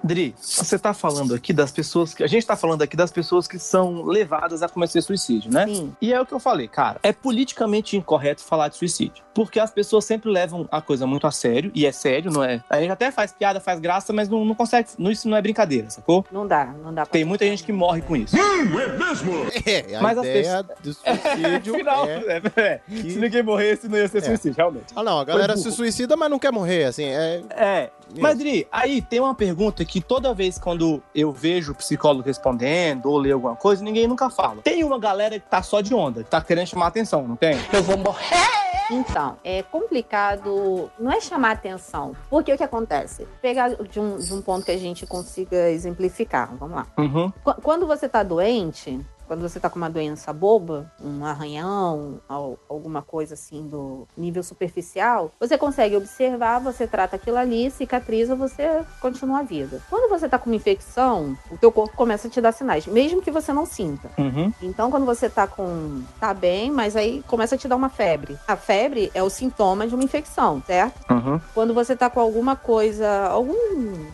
Dri, você tá falando aqui das pessoas que. A gente tá falando aqui das pessoas que são levadas a cometer suicídio, né? Sim. E é o que eu falei, cara. É politicamente incorreto falar de suicídio. Porque as pessoas sempre levam a coisa muito a sério, e é sério, não é? A gente até faz piada, faz graça, mas não, não consegue. Não, isso não é brincadeira, sacou? Não dá, não dá pra Tem muita gente que morre com isso. é mesmo? É, a Mas as ideia do suicídio Final, é... é, é. Se ninguém morresse, não ia ser É. suicídio, realmente. Ah, não, a galera se suicida, mas não quer morrer, assim, é... É. Mas, Dri, aí tem uma pergunta que toda vez quando eu vejo o psicólogo respondendo ou ler alguma coisa, ninguém nunca fala. Tem uma galera que tá só de onda, que tá querendo chamar atenção, não tem? Eu vou morrer! Então, é complicado, não é chamar atenção. Porque o que acontece? Pegar de um, de um ponto que a gente consiga exemplificar. Vamos lá. Uhum. Qu- Quando você tá doente, quando você tá com uma doença boba, um arranhão, al- alguma coisa assim do nível superficial, você consegue observar, você trata aquilo ali, cicatriza, você continua a vida. Quando você tá com uma infecção, o teu corpo começa a te dar sinais, mesmo que você não sinta. Uhum. Então, quando você tá com. tá bem, mas aí começa a te dar uma febre. A febre é o sintoma de uma infecção, certo? Uhum. Quando você tá com alguma coisa, algum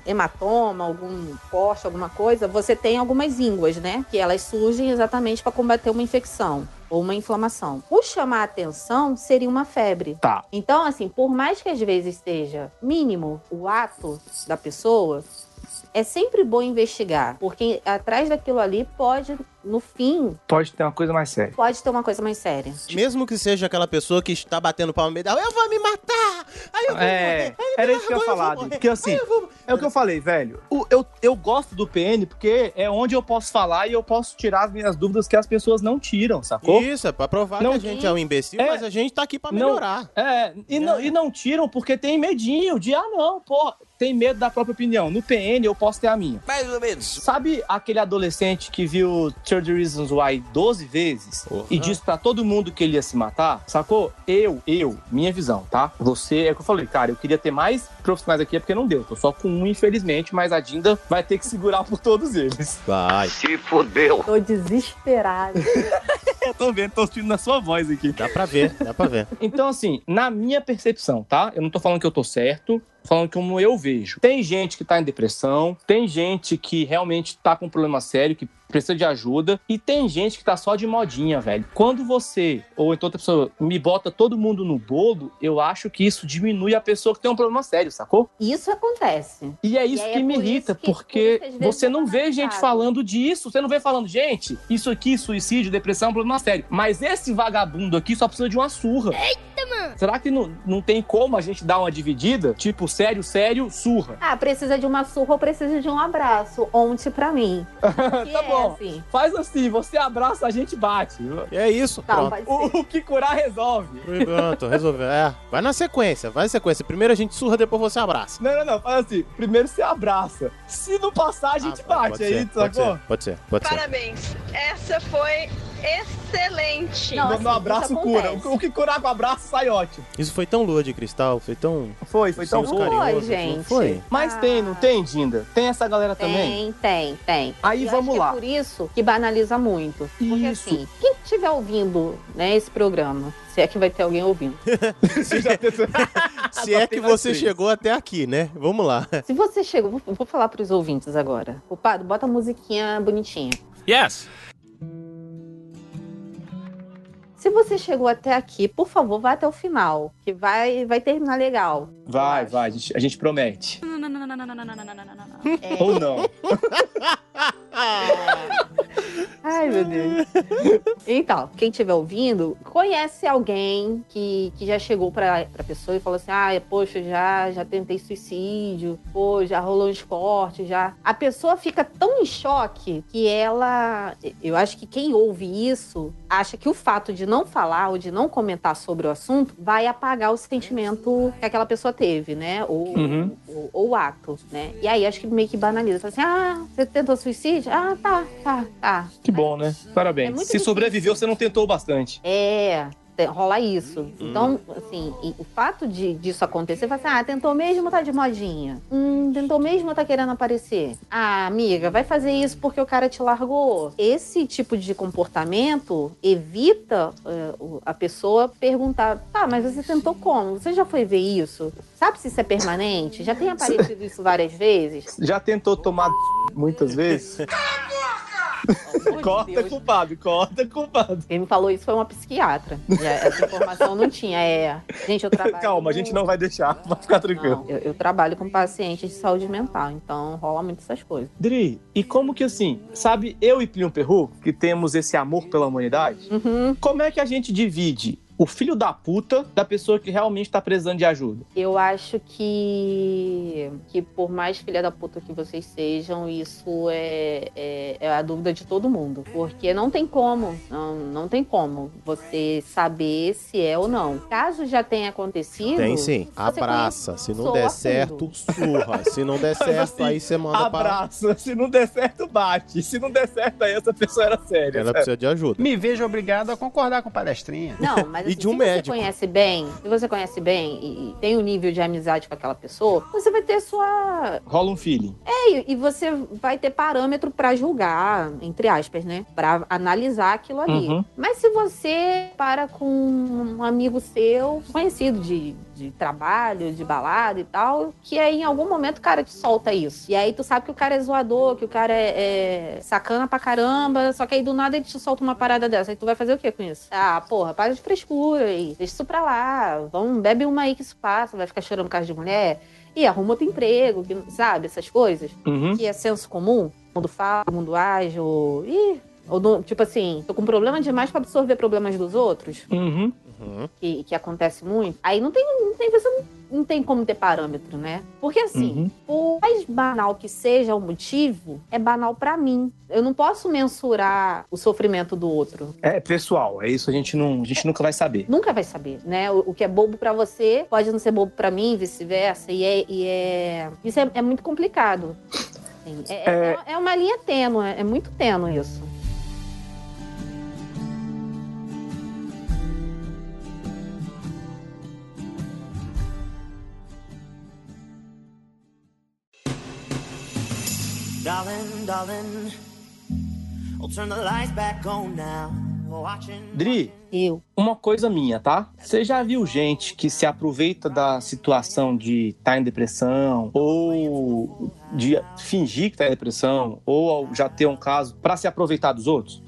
hematoma, algum corte, alguma coisa, você tem algumas ínguas, né? Que elas surgem exatamente para combater uma infecção ou uma inflamação. O chamar atenção seria uma febre. Tá. Então, assim, por mais que às vezes seja mínimo o ato da pessoa, é sempre bom investigar, porque atrás daquilo ali pode, no fim, Pode ter uma coisa mais séria. pode ter uma coisa mais séria. Mesmo que seja aquela pessoa que está batendo palma no meio da eu vou me matar! Aí eu vou É, morrer! Aí era me isso que eu ia falar, porque assim, eu vou- É o que eu falei, velho. O- eu, eu gosto do PN porque é onde eu posso falar e eu posso tirar as minhas dúvidas que as pessoas não tiram, sacou? Isso, é pra provar Não- que a gente é um imbecil, É. mas a gente tá aqui pra Não- melhorar. É, e não, e não tiram porque tem medinho de, ah, não, pô, tem medo da própria opinião. No PN eu posso ter a minha. Mais ou menos. Sabe aquele adolescente que viu 30 Reasons Why 12 vezes Porra. e disse pra todo mundo que ele ia se matar? Sacou? Eu, eu, minha visão, tá? Você, é o que eu falei, cara, eu queria ter mais profissionais aqui, é porque não deu. Tô só com um, infelizmente, mas a Dinda vai ter que segurar por todos eles. Vai. Se fudeu. Tô desesperada. Eu tô vendo, tô sentindo na sua voz aqui. Dá pra ver, dá pra ver. Então, assim, na minha percepção, tá? Eu não tô falando que eu tô certo, falando como eu vejo. Tem gente que tá em depressão, tem gente que realmente tá com um problema sério, que precisa de ajuda, e tem gente que tá só de modinha, velho. Quando você, ou então outra pessoa, me bota todo mundo no bolo, eu acho que isso diminui a pessoa que tem um problema sério, sacou? Isso acontece. E é isso aí que é me por irrita, isso que- por porque você não vê gente falando disso, você não vê falando, gente, isso aqui, suicídio, depressão é um problema sério. Mas esse vagabundo aqui só precisa de uma surra. Eita, mano! Será que não, não tem como a gente dar uma dividida? Tipo, sério, sério, surra. Ah, precisa de uma surra ou precisa de um abraço? Ontem pra mim. Tá é bom. assim. Faz assim, você abraça, a gente bate. É isso, Tá. O, o que curar resolve. Pronto, resolveu. É, vai na sequência, vai na sequência. Primeiro a gente surra, depois você abraça. Não, não, não, faz assim. Primeiro você abraça. Se não passar, a gente Ah, bate pode aí, ser, pode sacou? ser, pode ser, pode ser. Parabéns. Essa foi excelente. Não, assim, no abraço cura. O, o que curar com abraço sai ótimo. Isso foi tão lua de cristal, foi tão. Foi, foi tão carinhoso, Foi, gente. não Foi. Mas Ah. tem, não tem, Dinda? Tem essa galera também? Tem, tem, tem. Aí eu vamos acho que lá. É por isso que banaliza muito. Porque Isso. assim, quem estiver ouvindo né, esse programa, se é que vai ter alguém ouvindo. Se é que você chegou até aqui, né? Vamos lá. Se você chegou, vou, vou falar pros ouvintes agora. Culpado, bota a musiquinha bonitinha. Yes. Se você chegou até aqui, por favor, vá até o final, que vai, vai terminar legal. Vai, vai, a gente, a gente promete. É. Ou não. Ai, meu Deus. Então, quem estiver ouvindo, conhece alguém que, que já chegou pra, pra pessoa e falou assim: ah, poxa, já, já tentei suicídio, pô, já rolou um esporte, já. A pessoa fica tão em choque que ela. Eu acho que quem ouve isso acha que o fato de não falar ou de não comentar sobre o assunto vai apagar o sentimento que aquela pessoa teve, né? Ou, Uhum. ou, ou o ato, né? E aí acho que meio que banaliza. Fala assim: ah, você tentou suicídio? Ah, tá, tá, tá. Que bom, né? É Parabéns. muito Se difícil. sobreviveu, você não tentou bastante. É. Rola isso. Então, assim, o fato de, disso acontecer, fala assim, ah, tentou mesmo tá de modinha. Hum, tentou mesmo tá querendo aparecer. Ah, amiga, vai fazer isso porque o cara te largou. Esse tipo de comportamento evita o- a pessoa perguntar, tá, mas você tentou como? Você já foi ver isso? Sabe se isso é permanente? Já tem aparecido isso várias vezes? Já tentou tomar muitas vezes? corta, culpado, corta, culpado. Quem me falou isso foi uma psiquiatra. Essa informação não tinha. É, gente, eu trabalho. Calma, a gente não vai deixar, vai ficar tranquilo. Não, eu, eu trabalho com pacientes de saúde mental, então rola muito essas coisas. Dri, e como que assim, sabe, eu e Plínio Perru, que temos esse amor pela humanidade, Uhum. como é que a gente divide o filho da puta da pessoa que realmente tá precisando de ajuda? Eu acho que, que por mais filha da puta que vocês sejam, isso é, é, é a dúvida de todo mundo. Porque não tem como, não, não tem como você saber se é ou não. Caso já tenha acontecido. Tem sim. Abraça. Se não der certo, surra. Se não der certo, assim, aí você manda para. Abraça, se não der certo, bate. Se não der certo, aí essa pessoa era séria. Ela precisa de ajuda. Me vejo obrigado a concordar com palestrinha. Não, mas E assim, de um se médico. você conhece bem, se você conhece bem e, e tem um nível de amizade com aquela pessoa, você vai ter sua. Rola um feeling. É, e- você vai ter parâmetro pra julgar, entre aspas, né? Pra analisar aquilo ali. Uhum. Mas se você para com um amigo seu, conhecido de, de trabalho, de balada e tal, que aí em algum momento o cara te solta isso. E aí tu sabe que o cara é zoador, que o cara é, é sacana pra caramba, só que aí do nada ele te solta uma parada dessa. Aí tu vai fazer o que com isso? Ah, porra, para de frescura aí. Deixa isso pra lá. Vamos, bebe uma aí que isso passa, vai ficar chorando por causa de mulher. E arruma outro emprego, que- sabe? Essas coisas. Uhum. Que é senso comum. O mundo fala, o mundo age, ou. Ih, ou tipo assim, tô com problema demais pra absorver problemas dos outros, Uhum. Que, que acontece muito. Aí não tem, não tem, você não, não tem como ter parâmetro, né? Porque assim, Uhum. por mais banal que seja o motivo, é banal pra mim. Eu não posso mensurar o sofrimento do outro. É pessoal, é isso a gente, não, a gente nunca vai saber. Nunca vai saber, né? O, o que é bobo pra você pode não ser bobo pra mim, vice-versa. E é, e é- isso é, é muito complicado. Assim, é, é- é uma linha tênue, é muito tênue isso. Dri, Eu. uma coisa minha, tá? Você já viu gente que se aproveita da situação de estar em depressão ou de fingir que tá em depressão ou já ter um caso pra se aproveitar dos outros?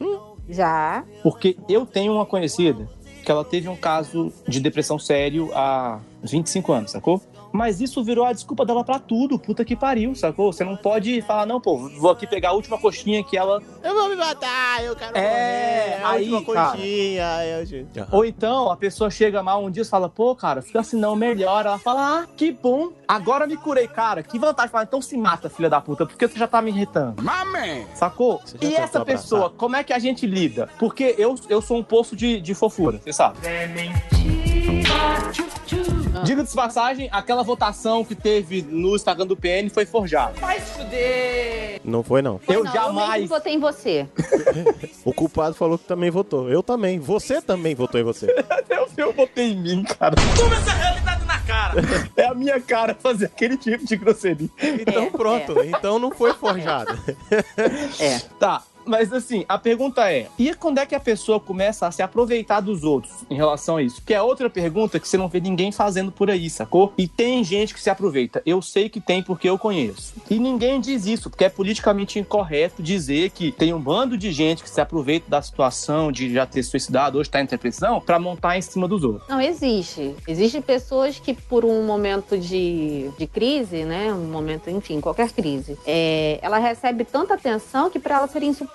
Já. Porque eu tenho uma conhecida que ela teve um caso de depressão sério há 25 anos, sacou? Mas isso virou a desculpa dela pra tudo, puta que pariu, sacou? Você não pode falar, não, pô, vou aqui pegar a última coxinha que ela. Eu vou me matar, eu quero É, morrer. a aí, última cara. coxinha. Eu. Ou então a pessoa chega mal um dia e fala, pô, cara, fica assim não, melhor. Ela fala, ah, que bom, agora me curei, cara. Que vantagem. Fala, então se mata, filha da puta, porque você já tá me irritando. Mamãe! Sacou? E essa abraçar? pessoa, como é que a gente lida? Porque eu, eu sou um poço de, de fofura, você sabe? Diga de passagem, aquela votação que teve no Instagram do PN foi forjada. Vai se fuder! Não foi, não. Eu Não, jamais. Eu votei em você. O culpado falou que também votou. Eu também. Você também votou em você. Eu, eu botei em mim, cara. Toma essa realidade na cara! É a minha cara fazer aquele tipo de grosseria. Então É, pronto. Então não foi forjado. É. Tá, mas assim, a pergunta é: e quando é que a pessoa começa a se aproveitar dos outros em relação a isso? Que é outra pergunta que você não vê ninguém fazendo por aí, sacou? E tem gente que se aproveita. Eu sei que tem porque eu conheço. E ninguém diz isso, porque é politicamente incorreto dizer que tem um bando de gente que se aproveita da situação de já ter suicidado, hoje tá em depressão, pra montar em cima dos outros. Não, existe. Existem pessoas que, por um momento de, de crise, né? Um momento, enfim, qualquer crise, é, ela recebe tanta atenção que para ela seria insuportável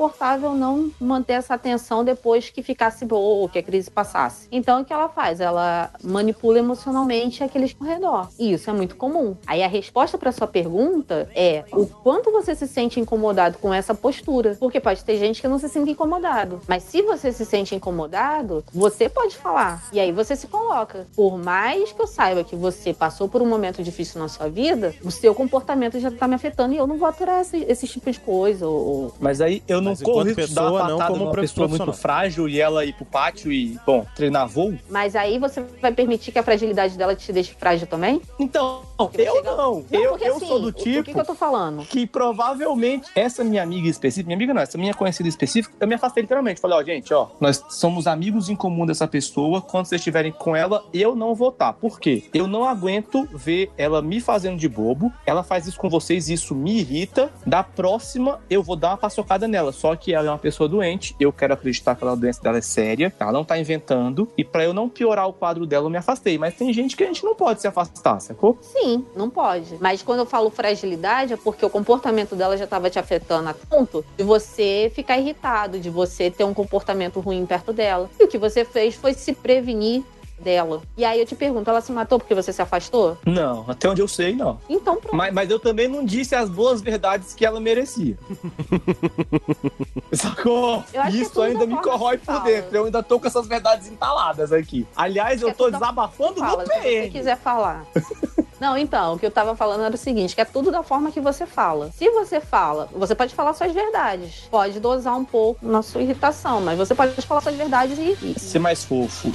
não manter essa atenção depois que ficasse boa ou que a crise passasse. Então, o que ela faz? Ela manipula emocionalmente aqueles ao redor. E isso é muito comum. Aí a resposta para sua pergunta é o quanto você se sente incomodado com essa postura. Porque pode ter gente que não se sente incomodado. Mas se você se sente incomodado, você pode falar. E aí você se coloca. Por mais que eu saiba que você passou por um momento difícil na sua vida, o seu comportamento já tá me afetando e eu não vou aturar esse, esse tipo de coisa. Ou- Mas aí eu não não Mas corro enquanto risco de dar uma pessoa, não como pessoa muito frágil e ela ir pro pátio e, bom, treinar voo? Mas aí você vai permitir que a fragilidade dela te deixe frágil também? Então, Porque eu chega- não. eu porque eu assim, sou do o- O que, tipo que eu tô falando? que provavelmente essa minha amiga específica, minha amiga não, essa minha conhecida específica, eu me afastei literalmente. Falei, ó, gente, ó, nós somos amigos em comum dessa pessoa. Quando vocês estiverem com ela, eu não vou estar. Por quê? Eu não aguento ver ela me fazendo de bobo. Ela faz isso com vocês e isso me irrita. Da próxima, eu vou dar uma paçocada nela. Só que ela é uma pessoa doente. Eu quero acreditar que a doença dela é séria. Ela não tá inventando. E pra eu não piorar o quadro dela, eu me afastei. Mas tem gente que a gente não pode se afastar, sacou? Sim, não pode. Mas quando eu falo fragilidade, é porque o comportamento dela já estava te afetando a ponto de você ficar irritado, de você ter um comportamento ruim perto dela. E o que você fez foi se prevenir dela. E aí eu te pergunto, ela se matou porque você se afastou? Não, até onde eu sei, não. Então pronto. Mas, mas eu também não disse as boas verdades que ela merecia. Sacou? É Isso ainda da me corrói por fala. dentro. Eu ainda tô com essas verdades entaladas aqui. Aliás, eu tô é tudo da- desabafando Fala, no se você quiser falar. Não, então, o que eu tava falando era o seguinte, que é tudo da forma que você fala. Se você fala, você pode falar suas verdades. Pode dosar um pouco na sua irritação, mas você pode falar suas verdades e, e Ser mais fofo.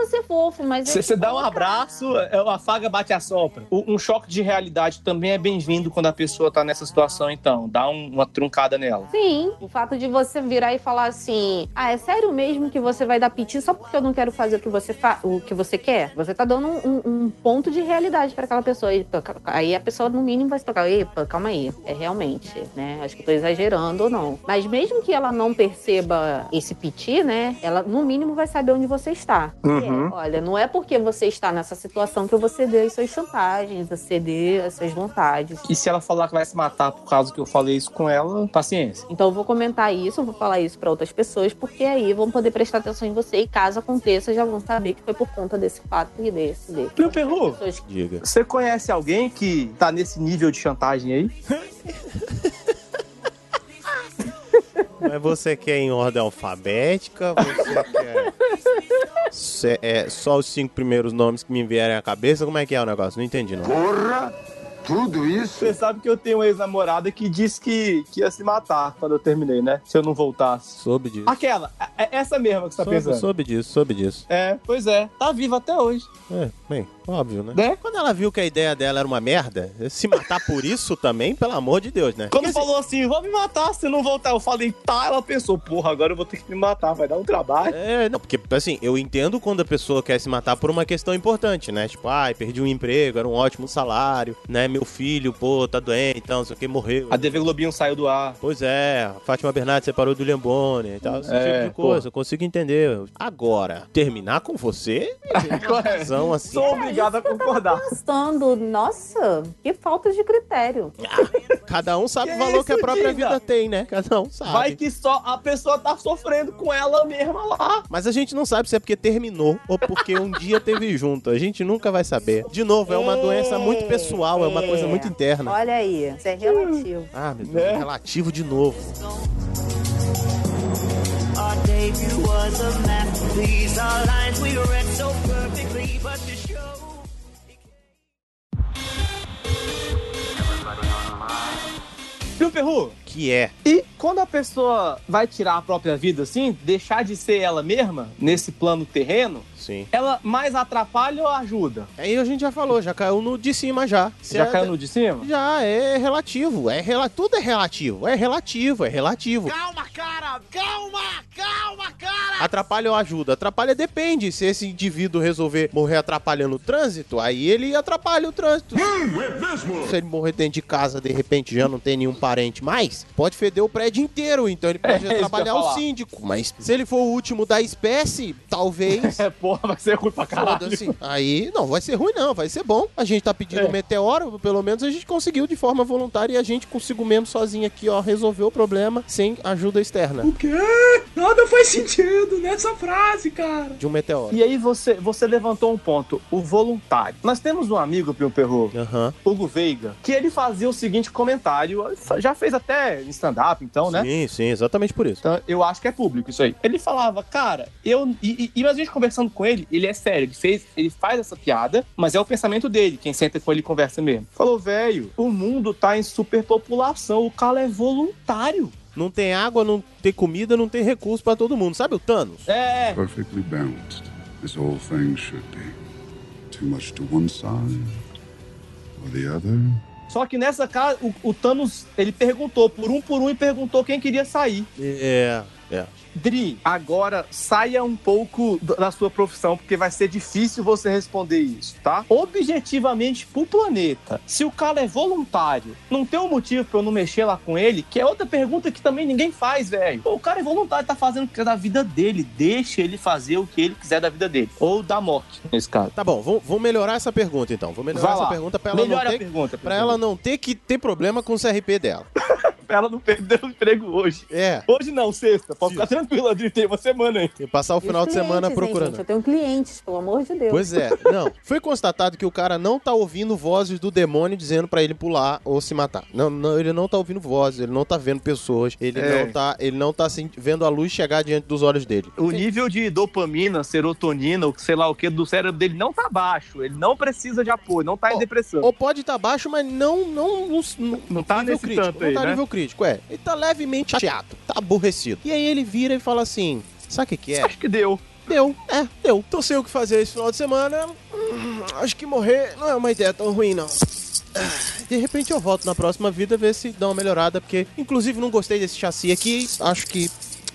Precisa ser fofo, mas... é Você tipo, dá um abraço, é, uma faga bate a sopra. Um choque de realidade também é bem-vindo quando a pessoa tá nessa situação, então. Dá um- uma truncada nela. Sim, o fato de você virar e falar assim: Ah, é sério mesmo que você vai dar piti só porque eu não quero fazer o que você, fa o que você quer? Você tá dando um, um- um ponto de realidade pra aquela pessoa. Aí a pessoa, no mínimo, vai se tocar: Epa, calma aí. É realmente, né? Acho que eu tô exagerando ou não. Mas mesmo que ela não perceba esse piti, né? Ela, no mínimo, vai saber onde você está. É, Uhum. olha, não é porque você está nessa situação que você dê as suas chantagens, você dê as suas vontades. E se ela falar que vai se matar por causa que eu falei isso com ela, paciência. Então eu vou comentar isso, eu vou falar isso pra outras pessoas, porque aí vão poder prestar atenção em você e caso aconteça, já vão saber que foi por conta desse fato e desse, desse. Meu perru, Pessoas que- Diga. você conhece alguém que tá nesse nível de chantagem aí? Mas você quer em ordem alfabética? Você quer. É, só os cinco primeiros nomes que me vierem à cabeça? Como é que é o negócio? Não entendi, não. Porra! Tudo isso? Você sabe que eu tenho uma ex-namorada que disse que, que ia se matar quando eu terminei, né? Se eu não voltasse. Soube disso. Aquela, é essa mesma que você tá Soube, pensando. soube disso, soube disso. É, pois é. Tá viva até hoje. É, bem, óbvio, né? Né? Quando ela viu que a ideia dela era uma merda, se matar por isso também, pelo amor de Deus, né? Quando Porque, falou assim, vou me matar se não voltar, eu falei, tá, ela pensou, porra, agora eu vou ter que me matar, vai dar um trabalho. É, não, porque assim, eu entendo quando a pessoa quer se matar por uma questão importante, né? Tipo, ai, perdi um emprego, era um ótimo salário, né? Meu filho, pô, tá doente, então, não sei o que, morreu. A TV Globinho saiu do ar. Pois é, a Fátima Bernardes separou do Bonner e tal, esse É, tipo de coisa, eu consigo entender. Agora, terminar com você? É. Razão assim. Obrigado a concordar. Pensando, nossa, que falta de critério. Cada um sabe Que o valor que a isso, própria diga? vida tem, né? Cada um sabe. Vai que só a pessoa tá sofrendo com ela mesma lá. Mas a gente não sabe se é porque terminou ou porque um dia teve junto. A gente nunca vai saber. De novo, é uma doença muito pessoal, é uma coisa muito interna. Olha aí, isso é relativo. Ah, meu Deus, Né? relativo de novo. Our debut was a masterpiece. Our lines we read so perfectly, but the Viu, Perru? Que é. E quando a pessoa vai tirar a própria vida assim, deixar de ser ela mesma, nesse plano terreno, Sim. ela mais atrapalha ou ajuda? Aí a gente já falou, já caiu no de cima já. Se Já é- caiu no de cima? Já, é relativo. É rela... Tudo é relativo. É relativo, é relativo. Calma, cara! Calma! Calma, cara! Atrapalha ou ajuda? Atrapalha depende. Se esse indivíduo resolver morrer atrapalhando o trânsito, aí ele atrapalha o trânsito. Se ele morrer dentro de casa, de repente já não tem nenhum parente mais, pode feder o prédio inteiro. Então ele pode É atrapalhar o síndico. Mas se ele for o último da espécie, talvez. É, porra, vai ser ruim pra caralho. Aí, não, vai ser ruim não, vai ser bom. A gente tá pedindo É. um meteoro, pelo menos a gente conseguiu de forma voluntária e a gente consigo mesmo sozinho aqui, ó, resolver o problema sem ajuda externa O quê? Nada faz sentido nessa frase, cara. de um meteoro. E aí você, você levantou um ponto, o voluntário. Nós temos um amigo, Pio Perro, Aham. Hugo Veiga, que ele fazia o seguinte comentário, já fez até em stand-up, então, né? Sim, sim, exatamente por isso. Então, eu acho que é público isso aí. Ele falava, cara, eu. E, e, e a gente conversando com ele, ele é sério. Ele, fez, ele faz essa piada, mas é o pensamento dele. Quem senta com ele conversa mesmo. Falou, velho, o mundo tá em superpopulação. O cara é voluntário. Não tem água, não tem comida, não tem recurso pra todo mundo. Sabe o Thanos? É. Perfectly balanced, as all things should be. Too much to one side or the other. Só que nessa casa, o, o Thanos, ele perguntou por um por um e perguntou quem queria sair. É, é. Dri, agora saia um pouco da sua profissão, porque vai ser difícil você responder isso, tá? Objetivamente pro planeta, se o cara é voluntário, não tem um motivo pra eu não mexer lá com ele, que é outra pergunta que também ninguém faz, velho. O cara é voluntário, tá fazendo o que é da vida dele, deixa ele fazer o que ele quiser da vida dele. Ou da morte, nesse caso. Tá bom, vamos, melhorar essa pergunta então. Vou melhorar Vai essa lá. pergunta pra ela, Melhora não ter, pergunta, pra ela não ter que ter problema com o CRP dela. pra ela não perder o emprego hoje. É. Hoje não, sexta. Pode ficar tranquila, Adri, tem uma semana aí. E passar o final de semana procurando. gente? eu tenho clientes, pelo amor de Deus. Pois é, não. Foi constatado que o cara não tá ouvindo vozes do demônio dizendo pra ele pular ou se matar. Não, não, ele não tá ouvindo vozes, ele não tá vendo pessoas, ele É. não tá, ele não tá assim, vendo a luz chegar diante dos olhos dele. O nível de dopamina, serotonina, ou sei lá o que, do cérebro dele não tá baixo. Ele não precisa de apoio, não tá em depressão. Ou pode estar baixo, mas não não não, não, Não tá nível nesse crítico, tanto não aí, tá né? nível crítico, é. Ele tá levemente chateado, tá aborrecido. E aí ele vira e fala assim: "Sabe o que que é?" Acho que deu. Deu, é, deu. Tô sem o que fazer esse final de semana. Hum, acho que morrer não é uma ideia tão ruim, não. De repente eu volto na próxima vida ver se dá uma melhorada, porque inclusive não gostei desse chassi aqui. Acho que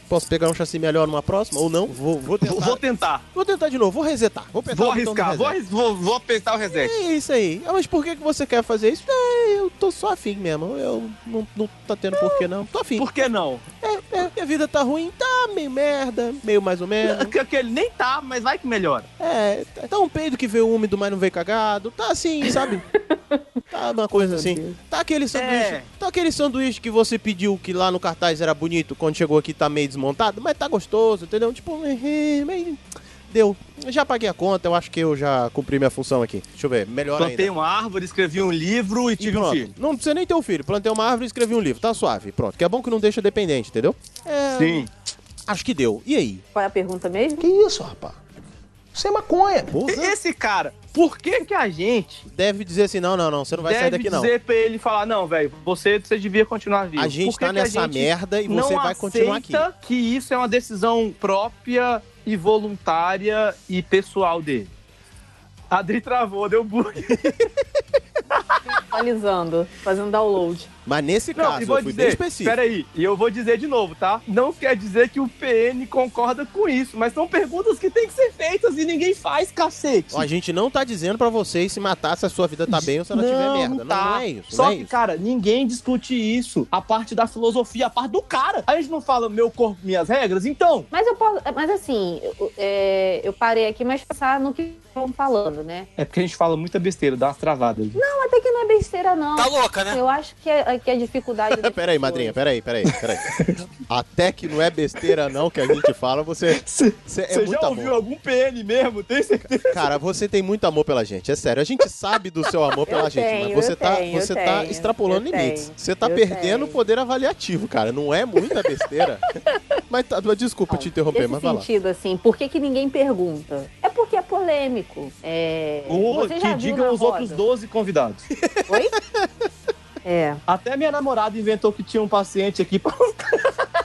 posso pegar um chassi melhor numa próxima ou não. Vou, vou tentar. Vou, vou tentar. Vou tentar de novo, vou resetar. Vou, Vou arriscar. Vou, vou, vou apertar o reset. É isso aí. Ah, mas por que, que você quer fazer isso? É, eu tô só afim mesmo. Eu não, não tá tendo porquê não. Tô afim. Por que não? É, é, minha vida tá ruim, tá meio merda, meio mais ou menos. Aquele nem tá, mas vai que melhora. É, tá um peido que veio úmido, mas não veio cagado. Tá assim, sabe? Tá uma coisa assim. Tá aquele sanduíche. É. Tá aquele sanduíche que você pediu que lá no cartaz era bonito, quando chegou aqui tá meio desmontado, mas tá gostoso, entendeu? Tipo, eh, meio. Deu. Já paguei a conta, eu acho que eu já cumpri minha função aqui. Deixa eu ver, melhor Plantei ainda. uma árvore, escrevi um livro e E tive um filho. Não precisa nem ter um filho. Plantei uma árvore e escrevi um livro. Tá suave. Pronto. Que é bom que não deixa dependente, entendeu? É, Sim. Acho que deu. E aí? Qual é a pergunta mesmo? Que isso, rapaz? Isso é maconha. E Esse cara, por que que a gente Deve dizer assim: não, não, não, você não vai sair deve daqui não. dizer pra ele falar, não, velho, você, você devia continuar vivo. A gente Por que tá que nessa gente merda e você vai continuar aqui. que isso é uma decisão própria e voluntária e pessoal dele. Adri travou, deu bug. Atualizando, fazendo download. Mas nesse Não, caso, e vou eu fui bem dizer, específico. peraí, e eu vou dizer de novo, tá? Não quer dizer que o PN concorda com isso, mas são perguntas que têm que ser feitas e ninguém faz, cacete. Ó, a gente não tá dizendo pra vocês se matar se a sua vida tá bem ou se ela tiver merda. Não, tá. não é isso. Só não é que, isso. cara, ninguém discute isso. A parte da filosofia, a parte do cara. A gente não fala meu corpo, minhas regras, então. Mas eu posso. Mas assim, eu, é, eu parei aqui, mas pensar no que estão falando, né? É porque a gente fala muita besteira, dá umas travadas. Não, até que não é besteira, não. Tá louca, né? Eu acho que a, que a dificuldade. Peraí, madrinha, peraí, peraí, peraí. Até que não é besteira não que a gente fala, você, você é Você muito já ouviu amor. algum PN mesmo? Tem certeza? Cara, você tem muito amor pela gente, é sério. A gente sabe do seu amor pela Eu gente, tenho, mas você eu tá, tenho, você tá tenho, extrapolando limites. tenho, Você tá perdendo o poder avaliativo, cara. Não é muita besteira. mas tá, desculpa te interromper, mas vai lá. sentido, assim, por que, que ninguém pergunta? É porque é polêmico. É... Ou Você já que viu digam na os roda? outros 12 convidados. Oi? É. Até minha namorada inventou que tinha um paciente aqui pra...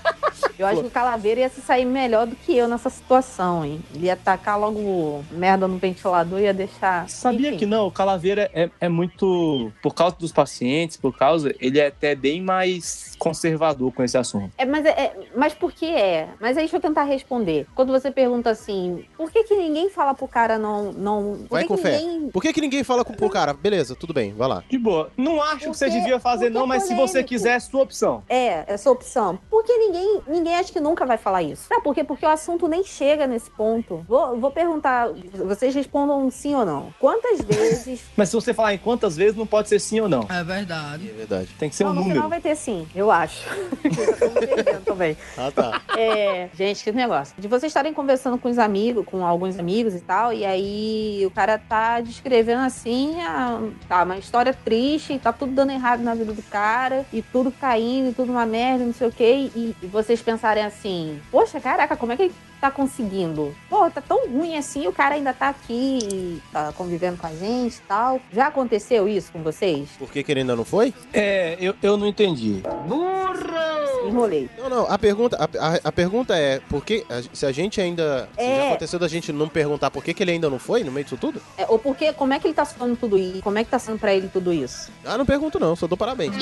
Eu acho que o Calaveira ia se sair melhor do que eu nessa situação, hein? Ele ia tacar logo merda no ventilador e ia deixar. Sabia Enfim. que não, o Calaveira é, é muito. Por causa dos pacientes, por causa. Ele é até bem mais conservador com esse assunto. É, mas, é, é- mas por que é? Mas aí deixa eu tentar responder. Quando você pergunta assim, por que, que ninguém fala pro cara não. não por Vai que com que fé. ninguém. Por que, que ninguém fala com o cara? Beleza, tudo bem, vai lá. De boa. Não acho que você Porque- devia fazer, porque não, é mas se você quiser, é sua opção. É, essa opção. Porque ninguém, ninguém acha que nunca vai falar isso. Sabe por quê? Porque o assunto nem chega nesse ponto. Vou, vou perguntar, vocês respondam sim ou não. Quantas vezes. Mas se você falar em quantas vezes, não pode ser sim ou não. É verdade. É verdade. Tem que ser não, um no número. final vai ter sim, eu acho. Me perdendo também. Ah, tá. É, gente, que negócio. De vocês estarem conversando com os amigos, com alguns amigos e tal, e aí o cara tá descrevendo assim, a, tá, uma história triste, tá tudo dando errado na vida do cara, e tudo caindo, e tudo uma merda, não sei o quê, e, e vocês pensarem assim, poxa, caraca, como é que tá conseguindo? Pô, tá tão ruim assim, o cara ainda tá aqui, tá convivendo com a gente e tal. Já aconteceu isso com vocês? Por que, que ele ainda não foi? É, eu, eu não entendi. Burro! Enrolei. Não, não, a pergunta, a, a, a pergunta é, por que, a- se a gente ainda, se É. já aconteceu da gente não perguntar por que, que ele ainda não foi no meio disso tudo? É, ou porque, como é que ele tá falando tudo isso? Como é que tá sendo pra ele tudo isso? Ah, não pergunto não, só dou parabéns.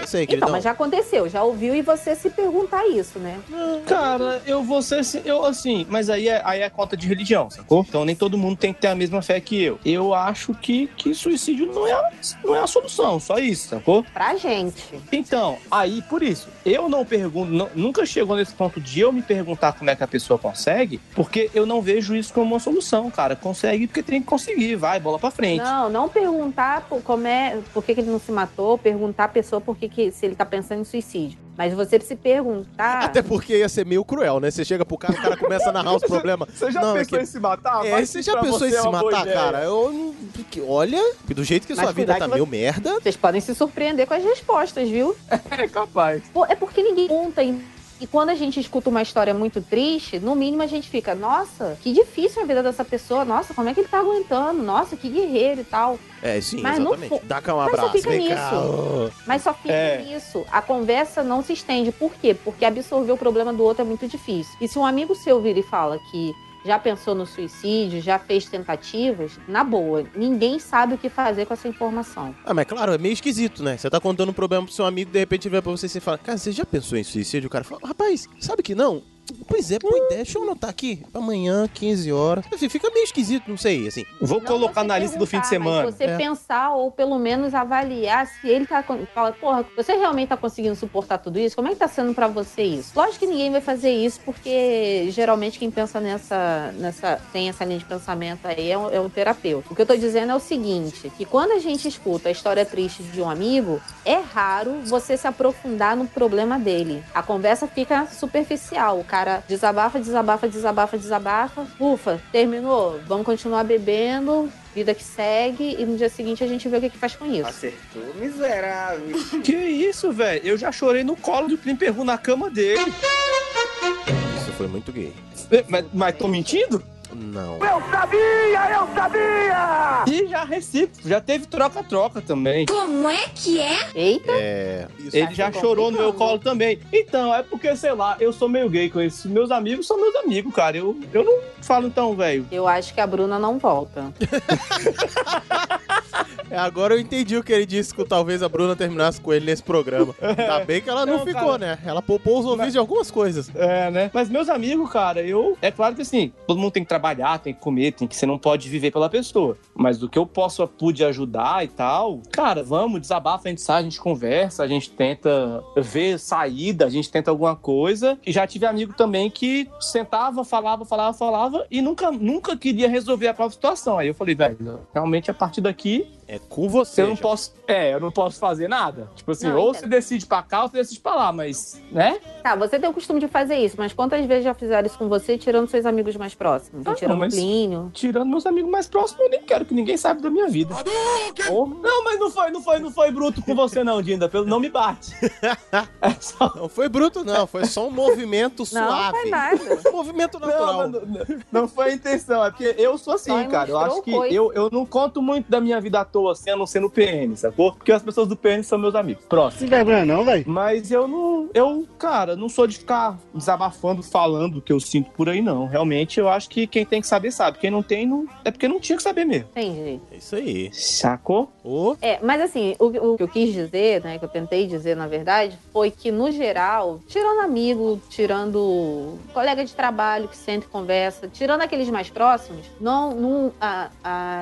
Eu sei, queridão. Então, mas já aconteceu, já ouviu e você se perguntar isso, né? Cara, eu vou ser. Assim- Eu, assim, mas aí é, aí é conta de religião, sacou? Então nem todo mundo tem que ter a mesma fé que eu. Eu acho que, que suicídio não é, a, não é a solução, só isso, sacou? Pra gente. Então, aí por isso, eu não pergunto, não- nunca chegou nesse ponto de eu me perguntar como é que a pessoa consegue, porque eu não vejo isso como uma solução, cara. Consegue porque tem que conseguir, vai, bola pra frente. Não, não perguntar por, como é, por que, que ele não se matou, perguntar a pessoa por que, que se ele tá pensando em suicídio. Mas você se perguntar. Até porque ia ser meio cruel, né? Você chega pro cara, o cara começa a narrar os problemas. Você já Não, é pensou que- em se matar? É, Vai você já pensou em você é se boa matar, ideia. cara? Eu não. Olha, do jeito que Mas sua vida tá meio você- merda. Vocês podem se surpreender com as respostas, viu? É capaz. Pô, é porque ninguém conta. E, e quando a gente escuta uma história muito triste, no mínimo a gente fica, nossa, que difícil a vida dessa pessoa. Nossa, como é que ele tá aguentando? Nossa, que guerreiro e tal. É, sim, Mas no exatamente. Dá cá um Mas só abraço, fica vem nisso. Mas só fica É. nisso. A conversa não se estende. Por quê? Porque absorver o problema do outro é muito difícil. E se um amigo seu vira e fala que já pensou no suicídio, já fez tentativas, na boa, ninguém sabe o que fazer com essa informação. Ah, mas claro, é meio esquisito, né? Você tá contando um problema pro seu amigo, de repente ele vai pra você e você fala, cara, você já pensou em suicídio? O cara fala, rapaz, sabe que não? Pois é, boa ideia. Deixa eu anotar aqui. Amanhã, 15 horas. Enfim, fica meio esquisito, não sei, assim. Vou Não colocar na lista do fim de semana. Mas você É. pensar ou pelo menos avaliar se ele tá. Fala, porra, você realmente tá conseguindo suportar tudo isso? Como é que tá sendo pra você isso? Lógico que ninguém vai fazer isso, porque geralmente quem pensa nessa. nessa tem essa linha de pensamento aí é um, é um terapeuta. O que eu tô dizendo é o seguinte: que quando a gente escuta a história triste de um amigo, é raro você se aprofundar no problema dele. A conversa fica superficial. O cara desabafa, desabafa, desabafa, desabafa. Ufa, terminou. Vamos continuar bebendo. Vida que segue, e no dia seguinte a gente vê o que, que faz com isso. Acertou, miserável. Que isso, velho? Eu já chorei no colo do primo perru na cama dele. Isso foi muito gay. Mas, mas tô mentindo? Não. Eu sabia, eu sabia! E já recíproco, já teve troca-troca também. Como é que é? Eita! É. Ele já chorou no meu colo também. Então, é porque, sei lá, eu sou meio gay com isso. Meus amigos são meus amigos, cara. Eu, eu não falo então, velho. Eu acho que a Bruna não volta. É, agora eu entendi o que ele disse que talvez a Bruna terminasse com ele nesse programa. Ainda bem que ela não, Não, ficou, cara. né? Ela poupou os ouvidos de algumas coisas. É, né? Mas meus amigos, cara, eu. É claro que assim, todo mundo tem que trabalhar, tem que comer, tem que. Você não pode viver pela pessoa. Mas do que eu posso, pude ajudar e tal, cara, vamos, desabafa, a gente sai, a gente conversa, a gente tenta ver saída, a gente tenta alguma coisa. E já tive amigo também que sentava, falava, falava, falava e nunca, nunca queria resolver a própria situação. Aí eu falei, velho, realmente a partir daqui É com você. eu não já. posso. É, eu não posso fazer nada. Tipo assim, Não, ou entendo. você decide pra cá ou você decide pra lá, mas, né? Tá, você tem o costume de fazer isso, mas quantas vezes já fizeram isso com você, tirando seus amigos mais próximos? Ah, tirando não, mas- Plínio? Tirando meus amigos mais próximos, eu nem quero que ninguém saiba da minha vida. Não, mas não foi, não foi, não foi bruto com você, não, Dinda. Pelo não me bate. É só- Não foi bruto, não. Foi só um movimento Não, suave. foi nada. Um movimento natural. Não, não, não foi a intenção, é porque eu sou assim, Só cara. Eu acho que coisa. eu, eu não conto muito da minha vida à toa, assim, a não ser no PN, sacou? Porque as pessoas do PN são meus amigos. Próximo. Não vergonha não, velho. Mas eu não. Eu, cara, não sou de ficar desabafando, falando o que eu sinto por aí, não. Realmente, eu acho que quem tem que saber, sabe. Quem não tem, não. É porque não tinha que saber mesmo. Entendi. É isso aí. Sacou? Ô, É, mas assim, o, o que eu quis dizer, né, que eu tentei dizer na verdade, foi que no geral, tirando amigo, tirando colega de trabalho que senta e conversa, tirando aqueles mais próximos, não, não a-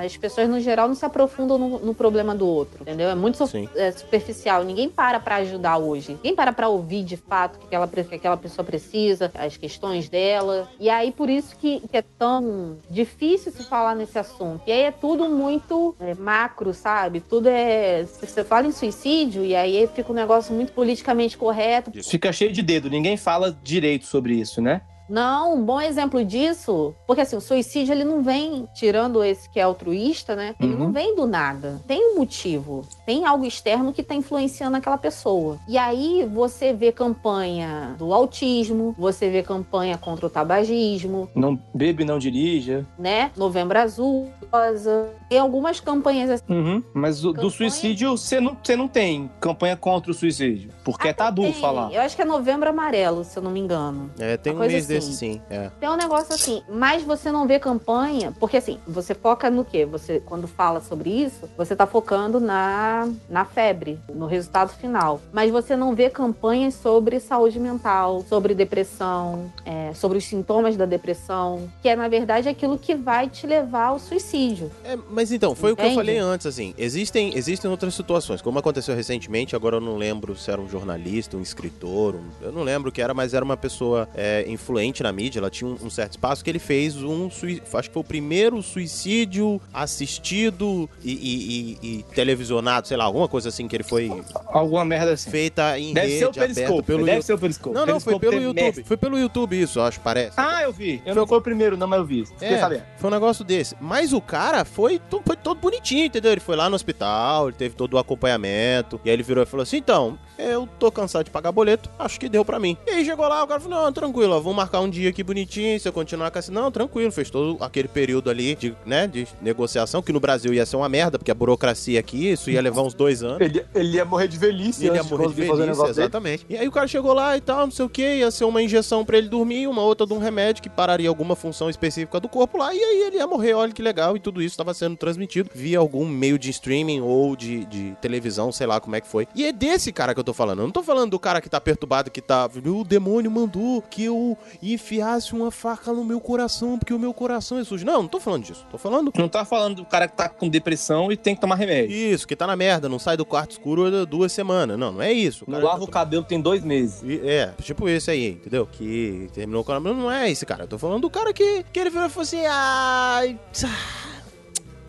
as pessoas no geral não se aprofundam no, no problema do outro, entendeu? É muito Sim. é, superficial. Ninguém para pra ajudar hoje. Ninguém para pra ouvir de fato o que aquela, que aquela pessoa precisa, as questões dela. E aí por isso que, que é tão difícil se falar nesse assunto. E aí é tudo muito é, macro, sabe? Tudo é. se Você fala em suicídio e aí fica um negócio muito politicamente correto. Fica cheio de dedo, ninguém fala direito sobre isso, né? Não, um bom exemplo disso, porque assim, o suicídio ele não vem, tirando esse que é altruísta, né? Ele Uhum. não vem do nada. Tem um motivo, tem algo externo que tá influenciando aquela pessoa. E aí você vê campanha do autismo, você vê campanha contra o tabagismo, Não bebe, não dirija. né? Novembro Azul, rosa. Tem algumas campanhas assim. Uhum. Mas o- do suicídio, você não, você não tem campanha contra o suicídio. Porque é tabu Tem, falar. Eu acho que é Novembro Amarelo, se eu não me engano. É, tem um Uma mês assim. Desse sim. É. Tem um negócio assim, mas você não vê campanha, porque assim, você foca no quê? Você, quando fala sobre isso, você tá focando na, na febre, no resultado final. Mas você não vê campanhas sobre saúde mental, sobre depressão, é, sobre os sintomas da depressão, que é, na verdade, aquilo que vai te levar ao suicídio. É, mas então, foi o que eu Entende? falei antes, assim. Existem, existem outras situações, como aconteceu recentemente, agora eu não lembro se era um jornalista, um escritor, um- eu não lembro o que era, mas era uma pessoa é, influente na mídia, ela tinha um, um certo espaço que ele fez um sui- acho que foi o primeiro suicídio assistido e, e- e- e televisionado, sei lá, alguma coisa assim que ele foi Alguma merda assim. feita em Deve rede ser o Periscope. pelo deve ser o Periscope. Não, não, foi Periscope pelo tem YouTube. mestre. Foi pelo YouTube isso, acho, parece. Ah, eu vi. Eu não foi o primeiro, não, mas eu vi. É, foi um negócio desse. Mas o cara foi, foi todo bonitinho, entendeu? Ele foi lá no hospital, ele teve todo o acompanhamento. E aí ele virou e falou assim: então, eu tô cansado de pagar boleto, acho que deu pra mim. E aí chegou lá, o cara falou: não, tranquilo, ó, vamos marcar um dia aqui bonitinho, se eu continuar com essa. Não, tranquilo, fez todo aquele período ali de, né, de negociação, que no Brasil ia ser uma merda, porque a burocracia aqui, isso ia levar uns dois anos. Ele, ele ia morrer de velhice Ele ia de morrer de o velhice, negócio dele. exatamente. E aí o cara chegou lá e tal, não sei o que, ia ser uma injeção pra ele dormir, uma outra de um remédio que pararia alguma função específica do corpo lá, e aí ele ia morrer, olha que legal, e tudo isso estava sendo transmitido via algum meio de streaming ou de, de televisão, sei lá como é que foi. E é desse cara que eu tô falando, eu não tô falando do cara que tá perturbado, que tá, o demônio mandou que eu enfiasse uma faca no meu coração, porque o meu coração é sujo. Não, não tô falando disso, tô falando... Não tá falando do cara que tá com depressão e tem que tomar remédio. Isso, que tá na merda, não sai do quarto escuro duas semanas. Não, não é isso. Não lava o cabelo tem dois meses. E- É, tipo esse aí, entendeu? Que terminou com a Não é esse cara. Eu tô falando do cara que, que ele virou e falou assim: ai.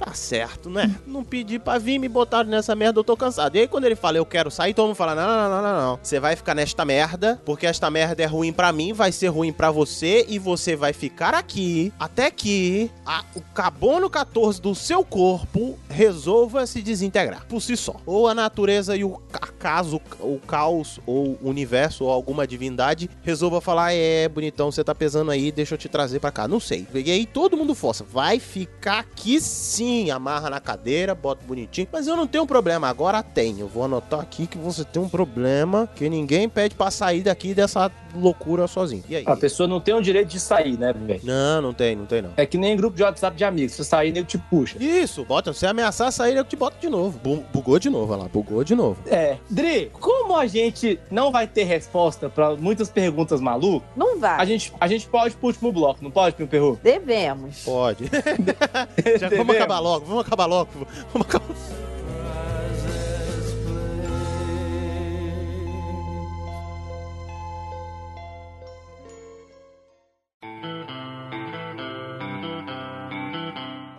Tá certo, né? Não pedi pra vir me botar nessa merda, eu tô cansado. E aí, quando ele fala, eu quero sair, todo mundo fala: não, não, não, não, não. Você vai ficar nesta merda, porque esta merda é ruim pra mim, vai ser ruim pra você, e você vai ficar aqui até que a- o carbono 14 do seu corpo resolva se desintegrar por si só. Ou a natureza e o acaso, o caos, ou o universo, ou alguma divindade resolva falar: é, bonitão, você tá pesando aí, deixa eu te trazer pra cá. Não sei. E aí todo mundo força: vai ficar aqui sim. Amarra na cadeira, bota bonitinho. Mas eu não tenho problema, agora tem. Eu vou anotar aqui que você tem um problema que ninguém pede pra sair daqui dessa loucura sozinho. E aí? A pessoa não tem o direito de sair, né, velho? Não, não tem, não tem não. É que nem grupo de WhatsApp de amigos. Se você sair, nego te puxa. Isso, bota, se ameaçar sair, eu te boto de novo. Bu- bugou de novo, olha lá, bugou de novo. É. Dri, como a gente não vai ter resposta pra muitas perguntas malucas, Não vai. a gente, a gente pode pro último bloco, não pode, Pio Perru? Devemos. Pode. Já, vamos acabar logo, vamos acabar logo. Vamos acabar.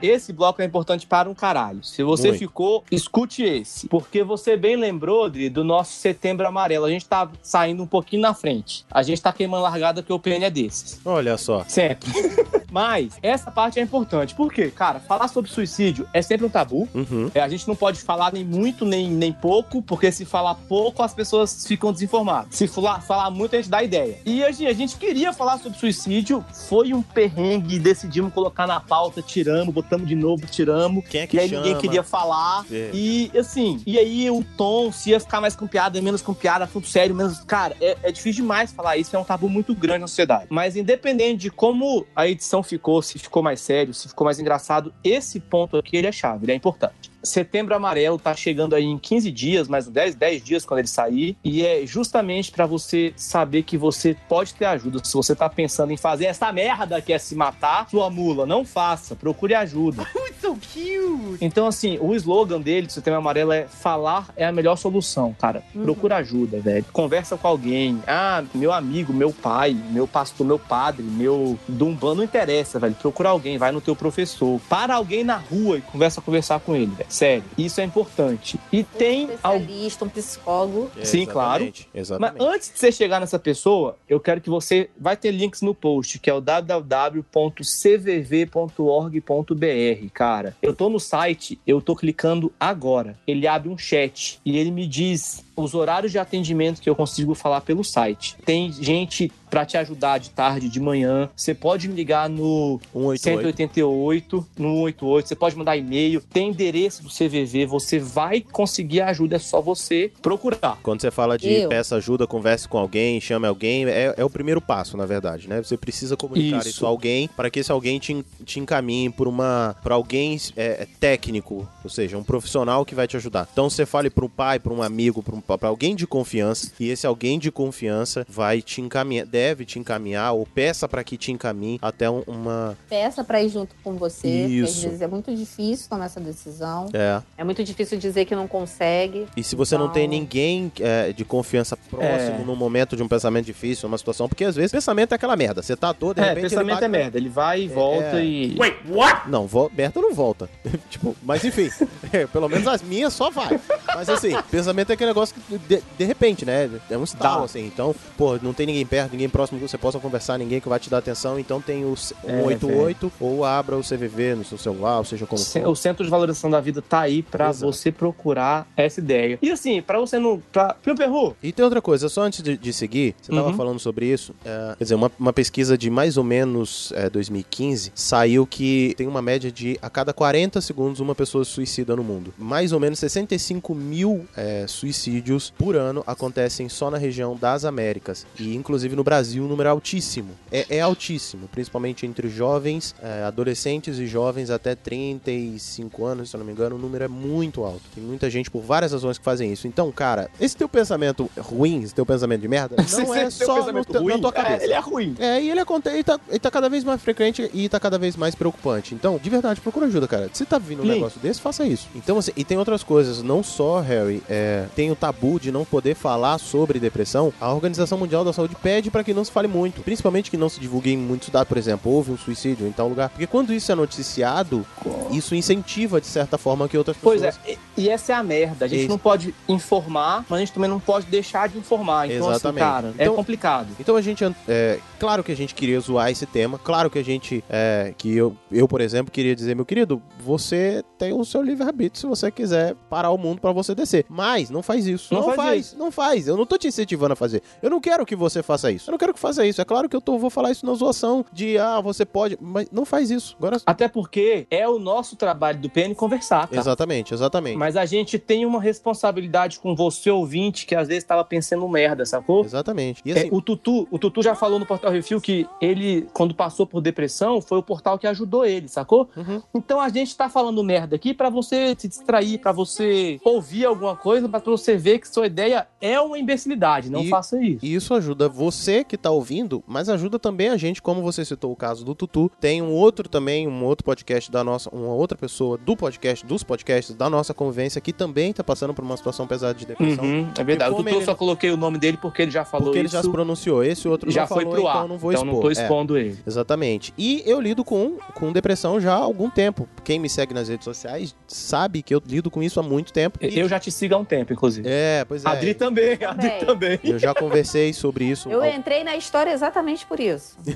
Esse bloco é importante para um caralho. Se você Muito. ficou, escute esse. Porque você bem lembrou, Dri, do nosso setembro amarelo. A gente tá saindo um pouquinho na frente. A gente tá queimando largada porque o PN é desses. Olha só. Sempre. Mas essa parte é importante. Por quê? Cara, falar sobre suicídio é sempre um tabu. Uhum. É, a gente não pode falar nem muito, nem, nem pouco, porque se falar pouco, as pessoas ficam desinformadas. Se falar, falar muito, a gente dá ideia. E a gente, a gente queria falar sobre suicídio, foi um perrengue, decidimos colocar na pauta, tiramos, botamos de novo, tiramos. Quem é que e aí chama? ninguém queria falar. É. E assim, e aí o tom, se ia ficar mais com piada, menos com piada, assunto sério, menos. Cara, é, é difícil demais falar isso, é um tabu muito grande na sociedade. Mas independente de como a edição ficou, se ficou mais sério, se ficou mais engraçado, esse ponto aqui ele é chave, ele é importante. Setembro Amarelo tá chegando aí em 15 dias, mais uns 10, 10 dias quando ele sair. E é justamente pra você saber que você pode ter ajuda. Se você tá pensando em fazer essa merda que é se matar, sua mula, não faça. Procure ajuda. so cute. Então, assim, o slogan dele do Setembro Amarelo é falar é a melhor solução, cara. Uhum. Procura ajuda, velho. Conversa com alguém. Ah, meu amigo, meu pai, meu pastor, meu padre, meu dumban, não interessa, velho. Procura alguém, vai no teu professor. Para alguém na rua e conversa conversar com ele, velho. Sério. Isso é importante. E tem al- Especialista, um psicólogo. Sim, claro. Exatamente, Exatamente. Mas antes de você chegar nessa pessoa, eu quero que você vai ter links no post, que é o www.cvv.org.br, cara. Eu tô no site, eu tô clicando agora. Ele abre um chat e ele me diz os horários de atendimento que eu consigo falar pelo site. Tem gente pra te ajudar de tarde, de manhã. Você pode me ligar no 188, no 188, você pode mandar e-mail, tem endereço do CVV, você vai conseguir ajuda, é só você procurar. Quando você fala de Eu. peça ajuda, converse com alguém, chame alguém, é, é o primeiro passo, na verdade, né? Você precisa comunicar isso, Isso. a alguém para que esse alguém te, te encaminhe por uma para alguém é, é, técnico, ou seja, um profissional que vai te ajudar. Então você fale para um pai, para um amigo, para um, pra alguém de confiança e esse alguém de confiança vai te encaminhar, deve te encaminhar ou peça para que te encaminhe até um- uma Peça pra ir junto com você. porque Às Isso. vezes é muito difícil tomar essa decisão. é. É muito difícil dizer que não consegue. E se você não Então- tem ninguém é, de confiança próximo É. num momento de um pensamento difícil, uma situação, porque às vezes pensamento é aquela merda. Você tá toa, de É, repente. pensamento ele bate é merda. Ele vai e volta É. e. Wait, what? Não, vo... merda não volta. tipo, mas enfim, é, pelo menos as minhas só vai. Mas assim, pensamento é aquele negócio que de, de repente, né? É um estalo, Tá. assim. Então, pô, não tem ninguém perto, ninguém próximo que você possa conversar, ninguém que vai te dar atenção. Então tem o c- É, 188 ou abra o CVV no seu celular, ou seja como for. O Centro de Valorização da Vida tá aí pra Exato. você procurar essa ideia. E assim, pra você não. Pra... Pio Perru, E tem outra coisa, só antes de, de seguir, você tava Uhum. falando sobre isso, é, quer dizer, uma, uma pesquisa de mais ou menos é, 2015 saiu que tem uma média de a cada 40 segundos uma pessoa se suicida no mundo. Mais ou menos 65 mil é, suicídios por ano acontecem só na região das Américas. E inclusive no Brasil o número é altíssimo. É, é altíssimo, principalmente entre jovens, é, adolescentes e jovens até 35 anos, se eu não me engano, o número é muito alto. Tem muita gente por várias razões que fazem isso. Então, cara, esse teu pensamento ruim, esse teu pensamento de merda, não é só no ruim, na tua é, cabeça. ele é ruim. É, e ele, aconte- ele, tá, ele tá cada vez mais frequente e tá cada vez mais preocupante. Então, de verdade, procura ajuda, cara. Se tá vindo um Sim. negócio desse, faça isso. Então, assim, e tem outras coisas. Não só, Harry, é, tem o tabu de não poder falar sobre depressão. A Organização Mundial da Saúde pede pra que não se fale muito. Principalmente que não se divulguem muitos dados. Por exemplo, houve um suicídio em tal lugar. Porque quando isso é noticiado, isso incentiva, de certa forma, que outras pessoas... Pois é, e, e essa é a merda. A gente Isso. não pode informar, mas a gente também não pode deixar de informar. Então, Exatamente. assim, cara, Então- é complicado. Então a gente, é, claro que a gente queria zoar esse tema, claro que a gente, é, que eu, eu, por exemplo, queria dizer, meu querido, você tem o seu livre-arbítrio se você quiser parar o mundo pra você descer. Mas não faz isso. Não Não, faz faz, isso. não faz. Eu não tô te incentivando a fazer. Eu não quero que você faça isso. Eu não quero que faça isso. É claro que eu tô, vou falar isso na zoação de, ah, você pode, mas não faz isso. Agora... Até porque é o nosso trabalho do PN conversar, tá? Exatamente, exatamente. Mas a gente tem uma responsabilidade com você, ouvinte, que às vezes tava pensando merda, sacou? Exatamente. E É, assim, o Tutu, o Tutu já falou no Portal Refil que ele, quando passou por depressão, foi o portal que ajudou ele, sacou? Uhum. Então a gente tá falando merda aqui pra você se distrair, pra você ouvir alguma coisa, pra você ver que sua ideia é uma imbecilidade. Não E- faça isso. E isso ajuda você que tá ouvindo, mas ajuda também a gente, como você citou o caso do Tutu. Tem um outro também, um outro podcast da nossa, uma outra pessoa do podcast, dos podcasts da nossa convivência que também tá passando por uma situação pesada de depressão. Uhum, é verdade. O Tutu ele- só coloquei o nome dele porque ele já falou Porque ele isso. já se pronunciou. Esse outro já foi falou, pro ar. então não vou então expor. não tô É. expondo ele. Exatamente. E eu lido com, com depressão já há algum tempo. Quem me segue nas redes sociais sabe que eu lido com isso há muito tempo. E- Eu já te sigo há um tempo, inclusive. É, pois é. Adri também, Adri Também. também. Eu já conversei sobre isso. Eu há- entrei na história exatamente por isso.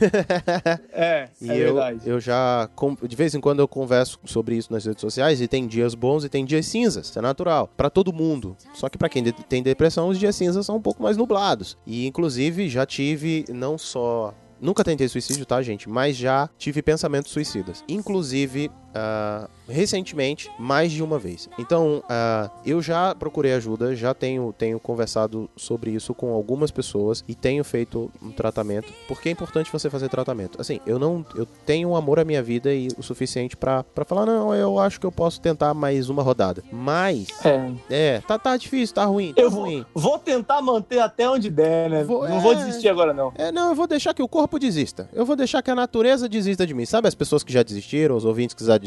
É, E é eu, verdade. eu já, de vez em quando eu converso sobre isso nas redes sociais e tem dias bons e tem dias cinzas, isso é natural, Pra todo mundo. Só que pra quem de- tem depressão, os dias cinzas são um pouco mais nublados. E inclusive já tive não só Nunca tentei suicídio, tá, gente? Mas já tive pensamentos suicidas. Inclusive, ah, recentemente, mais de uma vez. Então, ah, eu já procurei ajuda, já tenho, tenho conversado sobre isso com algumas pessoas e tenho feito um tratamento, porque é importante você fazer tratamento. Assim, eu não. Eu tenho amor à minha vida e o suficiente pra pra falar, não, eu acho que eu posso tentar mais uma rodada. Mas. É. É, tá, tá difícil, tá ruim, tá Eu vou, ruim. vou tentar manter até onde der, né? Vou- não é. vou desistir agora, não. É, não, eu vou deixar que o corpo desista. Eu vou deixar que a natureza desista de mim. Sabe as pessoas que já desistiram, os ouvintes que já, desistiram,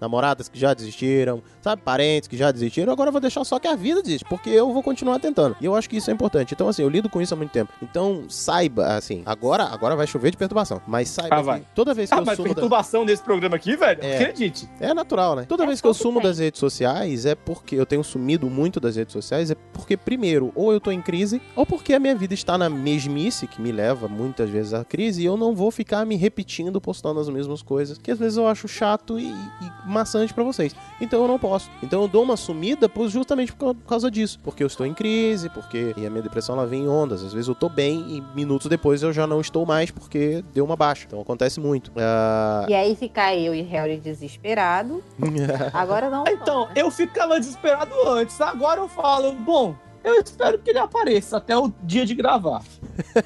namoradas que já desistiram, sabe, parentes que já desistiram. Agora eu vou deixar só que a vida desiste, porque eu vou continuar tentando. E eu acho que isso é importante. Então, assim, eu lido com isso há muito tempo. Então, saiba, assim, agora, agora vai chover de perturbação. Mas saiba Ah, que toda vez que Ah, eu mas sumo da... perturbação desse programa aqui, velho? É. Acredite. É natural, né? Toda vez que eu sumo das redes sociais é porque eu tenho sumido muito das redes sociais, é porque, primeiro, ou eu tô em crise, ou porque a minha vida está na mesmice, que me leva muitas vezes à crise, e eu não vou ficar me repetindo, postando as mesmas coisas, que às vezes eu acho chato e, e maçante pra vocês. Então eu não posto. Então eu dou uma sumida por- justamente por causa disso. Porque eu estou em crise, porque e a minha depressão ela vem em ondas. Às vezes eu tô bem e minutos depois eu já não estou mais porque deu uma baixa. Então acontece muito. Ah, E aí ficar eu e Harry desesperado. Agora não. Então, eu ficava desesperado antes. Agora eu falo, bom, eu espero que ele apareça até o dia de gravar.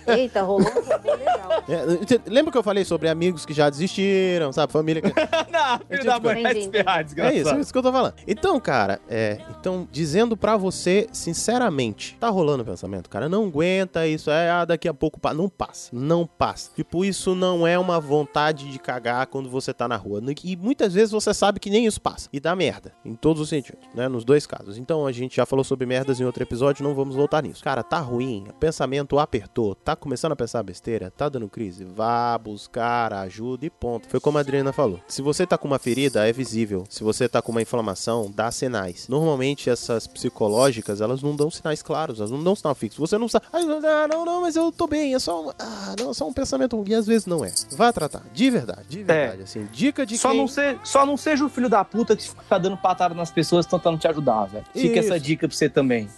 Eita, rolou um bem legal. É, lembra que eu falei sobre amigos que já desistiram, sabe? Família que. Não, filho da mãe, vai se ferrar, É desgraçado. isso, é isso que eu tô falando. Então, cara, é. Então, dizendo pra você, sinceramente, tá rolando o pensamento, cara. Não aguenta isso, é, ah, daqui a pouco pa- Não passa. Não passa. Tipo, isso não é uma vontade de cagar quando você tá na rua. E muitas vezes você sabe que nem isso passa. E dá merda. Em todos os sentidos, né? Nos dois casos. Então, a gente já falou sobre merdas em outro episódio, não vamos voltar nisso. Cara, tá ruim, pensamento apertou, tá começando a pensar besteira, tá dando crise, vá buscar ajuda e ponto. Foi como a Adriana falou. Se você tá com uma ferida, é visível. Se você tá com uma inflamação, dá sinais. Normalmente essas psicológicas, elas não dão sinais claros, elas não dão sinal fixo. Você não sabe, ah, não, não, mas eu tô bem, é só um, ah, não, é só um pensamento ruim. E às vezes não é. Vá tratar, de verdade, de verdade, assim. Dica de Só quem... não, ser, só não seja o filho da puta que fica dando patada nas pessoas tentando te ajudar, velho. Fica Isso. essa dica pra você também.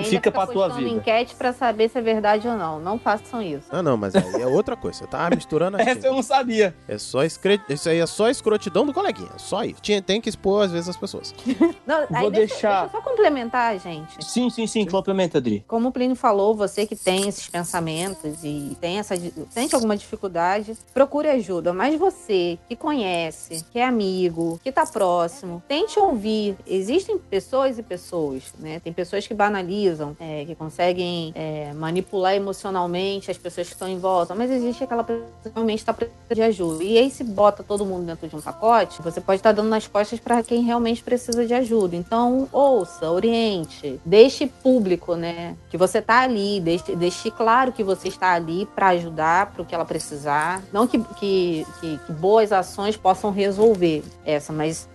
E Fica, ainda fica pra tua vida. enquete pra saber se é verdade ou não. Não façam isso. Ah, não, mas aí é outra coisa. Você tá misturando as Essa eu não sabia. É só escre... Isso aí é só escrotidão do coleguinha. Só isso. Tinha, tem que expor, às vezes, as pessoas. Não, aí Vou deixa, deixar- deixa eu só complementar, gente. Sim, sim, sim, complementa, Adri. Como o Plínio falou, você que tem esses pensamentos e tem essa, sente alguma dificuldade, procure ajuda. Mas você que conhece, que é amigo, que tá próximo, tente ouvir. Existem pessoas e pessoas, né? Tem pessoas que banalizam, é, que conseguem é, manipular emocionalmente as pessoas que estão em volta, mas existe aquela pessoa que realmente está precisando de ajuda. E aí, se bota todo mundo dentro de um pacote, você pode estar dando nas costas para quem realmente precisa de ajuda. Então, ouça, oriente, deixe público, né? Que você tá ali, deixe, deixe claro que você está ali para ajudar, para o que ela precisar. Não que, que, que, que boas ações possam resolver essa, mas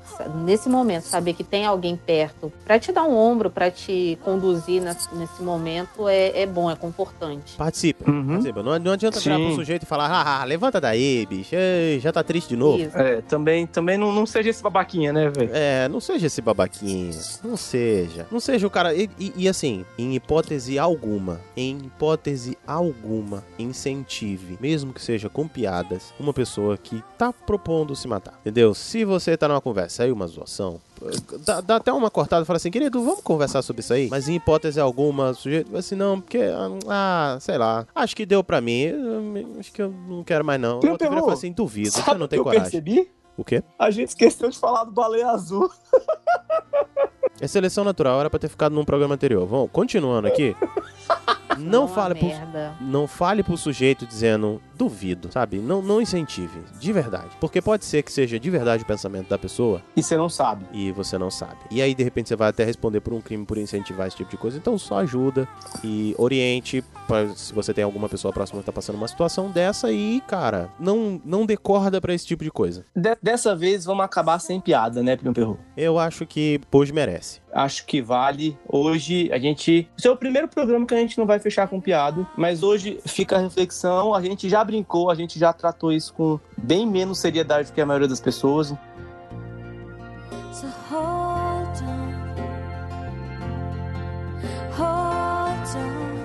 nesse momento, saber que tem alguém perto para te dar um ombro, para te conduzir nesse, nesse momento é, é bom, é confortante. Participa. participa. Não, não adianta virar Sim. pro sujeito e falar, ah, ah, levanta daí, bicho. Ei, já tá triste de novo. Isso. É, também, também não, não seja esse babaquinha, né, velho? É, não seja esse babaquinha. Não seja. Não seja o cara. E, e- e assim, em hipótese alguma, em hipótese alguma, incentive, mesmo que seja com piadas, uma pessoa que tá propondo se matar. Entendeu? Se você tá numa conversa aí, uma zoação. Dá, dá até uma cortada e fala assim, querido, vamos conversar sobre isso aí? Mas em hipótese alguma, sujeito, assim, não, porque, ah, sei lá, acho que deu pra mim, eu- acho que eu não quero mais não. Tem um Outro vira e terror. fala assim, duvido, Sabe você não o tem que eu coragem. percebi? O quê? A gente esqueceu de falar do baleia azul. É seleção natural, era pra ter ficado num programa anterior. Vamos, continuando aqui. Não fale, pro, merda. não fale pro sujeito dizendo duvido, sabe? Não, não incentive, de verdade. Porque pode ser que seja de verdade o pensamento da pessoa E você não sabe. e você não sabe. E aí, de repente, você vai até responder por um crime por incentivar esse tipo de coisa. Então, só ajuda e oriente pra, se você tem alguma pessoa próxima que tá passando uma situação dessa e, cara, não, não dê corda pra esse tipo de coisa. De- dessa vez vamos acabar sem piada, né, Primo Perro? Eu acho que hoje merece. Acho que vale. Hoje a gente. Esse é o primeiro programa que a gente não vai fechar com piada, mas hoje fica a reflexão. A gente já brincou, a gente já tratou isso com bem menos seriedade do que a maioria das pessoas. So hold on, hold on,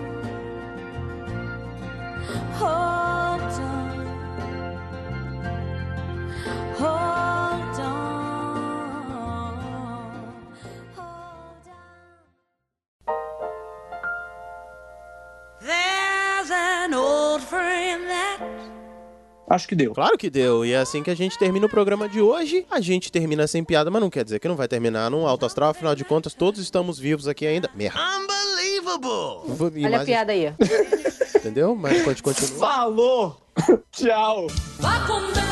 Acho que deu. Claro que deu. E é assim que a gente termina o programa de hoje. A gente termina sem piada, mas não quer dizer que não vai terminar num alto astral. Afinal de contas, todos estamos vivos aqui ainda. Merda. Unbelievable! Olha a piada aí. Entendeu? Mas pode continuar. Falou! Tchau! Vá com Deus,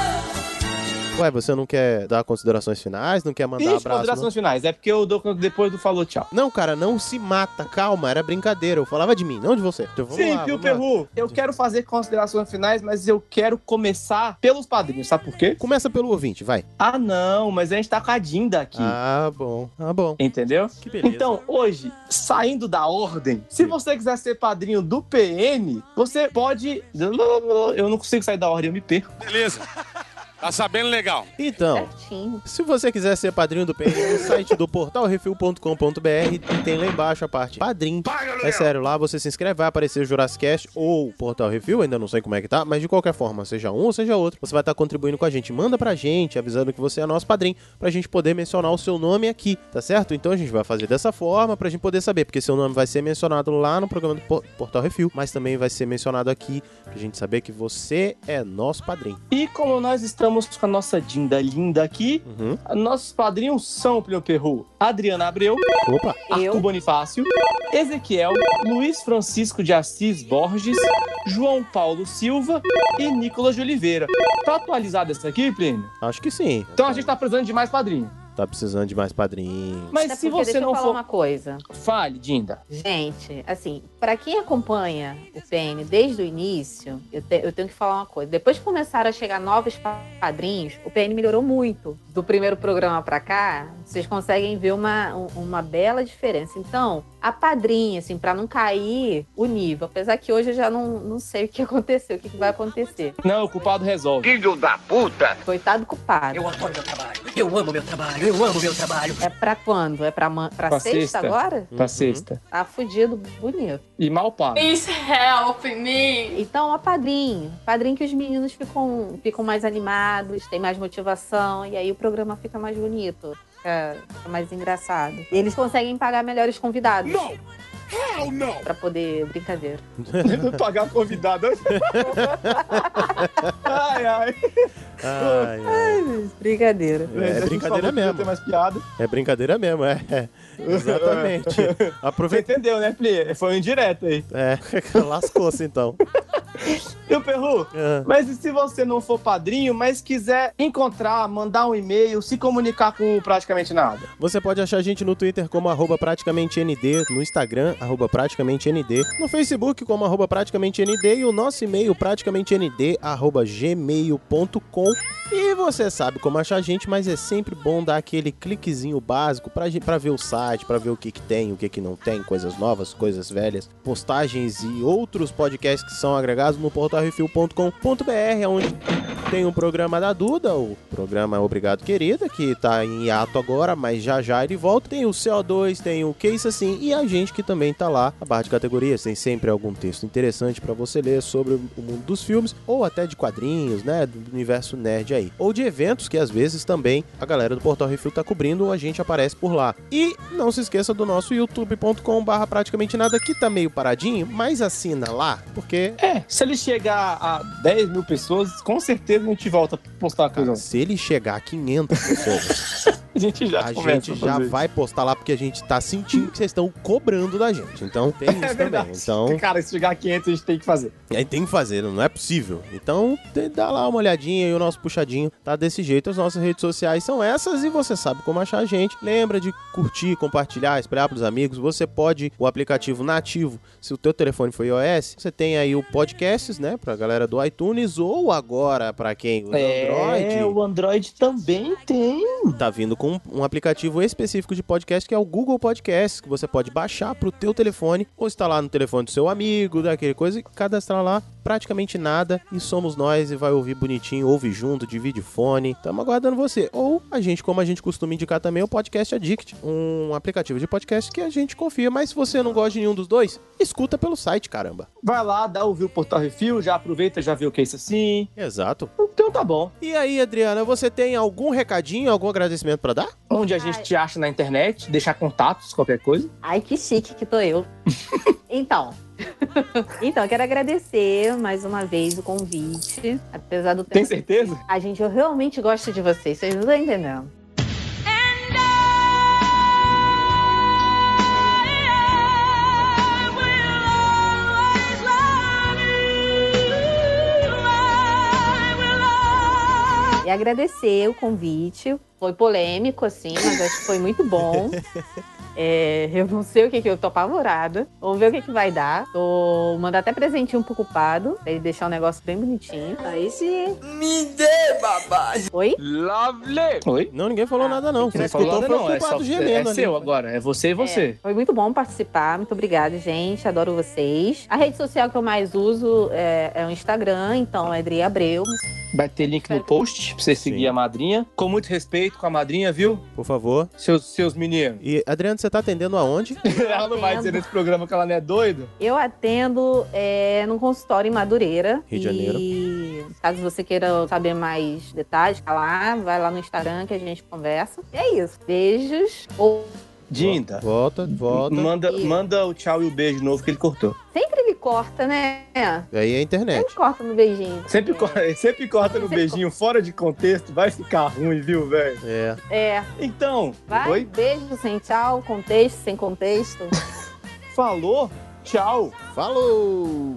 Ué, você não quer dar considerações finais? Não quer mandar Ixi, abraço? considerações finais. É porque eu dou depois do falou tchau. Não? não, cara, não se mata. Calma, era brincadeira. Eu falava de mim, não de você. Então, vamos Sim, lá, Pio vamos lá. Perru, eu quero fazer considerações finais, mas eu quero começar pelos padrinhos, sabe por quê? Começa pelo ouvinte, vai. Ah, não, mas a gente tá com a Dinda aqui. Ah, bom. Ah, bom. Entendeu? Que beleza. Então, hoje, saindo da ordem, se você quiser ser padrinho do PN, você pode. Eu não consigo sair da ordem, eu me perco. Beleza. Tá sabendo legal. Então, Certinho. se você quiser ser padrinho do PN, no site do portalrefil.com.br e tem lá embaixo a parte padrinho. É sério, lá você se inscreve, vai aparecer o Jurassic Cast ou o Portal Refil, ainda não sei como é que tá, mas de qualquer forma, seja um ou seja outro, você vai estar contribuindo com a gente. Manda pra gente, avisando que você é nosso padrinho, pra gente poder mencionar o seu nome aqui, tá certo? Então a gente vai fazer dessa forma pra gente poder saber, porque seu nome vai ser mencionado lá no programa do Po- Portal Refil, mas também vai ser mencionado aqui pra gente saber que você é nosso padrinho. E como nós estamos com a nossa Dinda linda aqui, Uhum. nossos padrinhos são, Plio Perru, Adriana Abreu, Opa! Arthur Eu. Bonifácio, Ezequiel, Luiz Francisco de Assis Borges, João Paulo Silva e Nicolas de Oliveira. Tá atualizado essa aqui, Plínio? Acho que sim. Então a gente tá precisando de mais padrinho. Tá precisando de mais padrinhos. Mas Até se porque, você deixa eu não falar for. uma coisa. Fale, Dinda. Gente, assim, pra quem acompanha o PN desde o início, eu, te- eu tenho que falar uma coisa. Depois que começaram a chegar novos pa- padrinhos, o PN melhorou muito. Do primeiro programa pra cá, vocês conseguem ver uma, um- uma bela diferença. Então, a padrinha, assim, pra não cair o nível, apesar que hoje eu já não, não sei o que aconteceu, o que, que vai acontecer. Não, o culpado resolve. Filho da puta! Coitado do culpado. Eu adoro meu trabalho. Eu amo meu trabalho. Eu amo meu trabalho. É pra quando? É pra, pra Pra sexta, sexta. agora? Pra sexta. Tá fudido, bonito. E mal pago. Please help me. Então, a padrinho. Padrinho que os meninos ficam, ficam mais animados, têm mais motivação, e aí o programa fica mais bonito, fica, fica mais engraçado. E eles conseguem pagar melhores convidados. Não! Hell no! Pra poder. Brincadeira. Pagar convidado. ai, ai. Ai, ai. Brincadeira. É, gente brincadeira mesmo. ia ter mais piada. É brincadeira mesmo, é. Exatamente. Você Aproveita. entendeu, né, Pli? Foi um indireto aí. É, lascou-se então. E o Perru? Ah. Mas e se você não for padrinho, mas quiser encontrar, mandar um e-mail, se comunicar com praticamente nada? Você pode achar a gente no Twitter como arroba praticamente ND, no Instagram, arroba praticamente ND, no Facebook como arroba praticamente ND e o nosso e-mail praticamente ND, arroba gmail.com. E você sabe como achar a gente, mas é sempre bom dar aquele cliquezinho básico pra, pra ver o site, pra ver o que, que tem, o que, que não tem, coisas novas, coisas velhas, postagens e outros podcasts que são agregados no portalrefil.com.br, onde tem o programa da Duda, o programa Obrigado Querida, que tá em hiato agora, mas já já ele volta. Tem o CO2, tem o Que Isso Assim, e a gente que também tá lá, a barra de categorias. Tem sempre algum texto interessante pra você ler sobre o mundo dos filmes, ou até de quadrinhos, né, do universo nerd aí. Ou de eventos que às vezes também a galera do Portal Refil tá cobrindo, ou a gente aparece por lá. E não se esqueça do nosso youtube.com barra praticamente nada, que tá meio paradinho, mas assina lá, porque É, se ele chegar a 10 mil pessoas, com certeza a gente volta a postar coisa. se ele chegar a 500 pessoas... A gente já a gente a já vai postar lá porque a gente tá sentindo que vocês estão cobrando da gente. Então tem isso É também. Então, Cara, se chegar a 500 a gente tem que fazer. aí tem que fazer, não é possível. Então, dá lá uma olhadinha e o nosso puxadinho tá desse jeito. As nossas redes sociais são essas e você sabe como achar a gente. Lembra de curtir, compartilhar, espalhar pros amigos. Você pode, o aplicativo nativo, se o teu telefone for iOS, você tem aí o podcasts, né, pra galera do iTunes ou agora pra quem usa Android. É, o Android também tem. tá vindo com um aplicativo específico de podcast que é o Google Podcast, que você pode baixar pro teu telefone ou instalar no telefone do seu amigo, daquele coisa e cadastrar lá praticamente nada e somos nós e vai ouvir bonitinho, ouve junto, divide fone. Tamo aguardando você. Ou a gente, como a gente costuma indicar também, o Podcast Addict, um aplicativo de podcast que a gente confia, mas se você não gosta de nenhum dos dois, escuta pelo site, caramba. Vai lá, dá ouvir o Portal Refil, já aproveita, já vê o que é isso assim. Exato. Então tá bom. E aí, Adriana, você tem algum recadinho, algum agradecimento pra dar? Onde a gente te acha na internet, deixar contatos, qualquer coisa. Ai, que chique que tô eu. então. então, eu quero agradecer mais uma vez o convite. Apesar do tempo. Tem certeza? A gente, eu realmente gosto de vocês, vocês não estão entendendo. E agradecer o convite. Foi polêmico, assim, mas acho que foi muito bom. É, eu não sei o que que eu tô apavorada. Vamos ver o que que vai dar. Tô mandando até presentinho pro culpado, pra ele deixar o negócio bem bonitinho. Aí sim. Me dê, babá. Oi? Lovely! Oi? Não, ninguém falou nada não. Você falou escutou nada, não. É, só, gemendo é ali. seu agora. É você e você. É, foi muito bom participar. Muito obrigada, gente. Adoro vocês. A rede social que eu mais uso é, é o Instagram, então é Adri Abreu. Vai ter link no post pra você seguir a madrinha. Com muito respeito com a madrinha, viu? Por favor. Seus, seus meninos. E, Adriano, você tá atendendo aonde? ela não vai dizer nesse programa que ela não é doida? Eu atendo é, num consultório em Madureira. Rio de e Janeiro. caso você queira saber mais detalhes, tá lá, vai lá no Instagram que a gente conversa. E é isso. Beijos. Ou Dinda. Volta, volta. Manda, manda o tchau e o beijo novo que ele cortou. sempre ele corta, né? Aí é a internet. Sempre corta no beijinho. Sempre, corta, sempre corta no beijinho fora de contexto, vai ficar ruim, viu, velho? É. É. Então, Vai, oi? beijo sem tchau, contexto, sem contexto. Falou, tchau. Falou!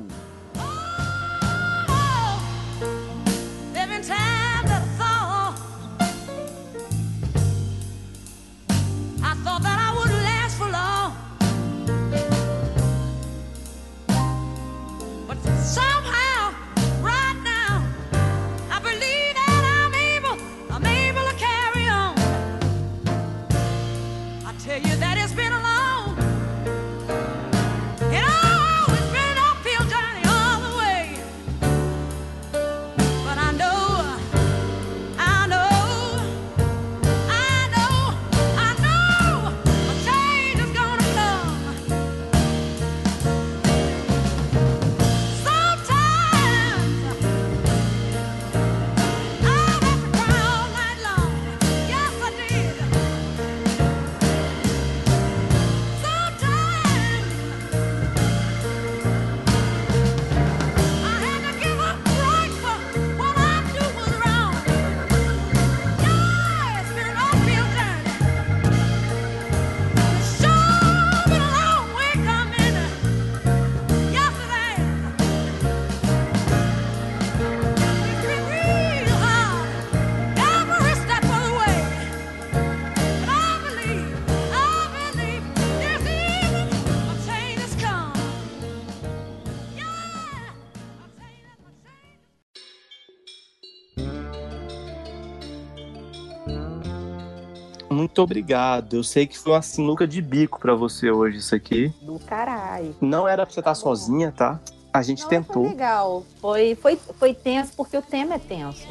Muito obrigado. Eu sei que foi uma sinuca de bico pra você hoje isso aqui. Do caralho. Não era pra você estar sozinha, tá? A gente Foi tentou. legal. Foi, foi, foi tenso porque o tema é tenso.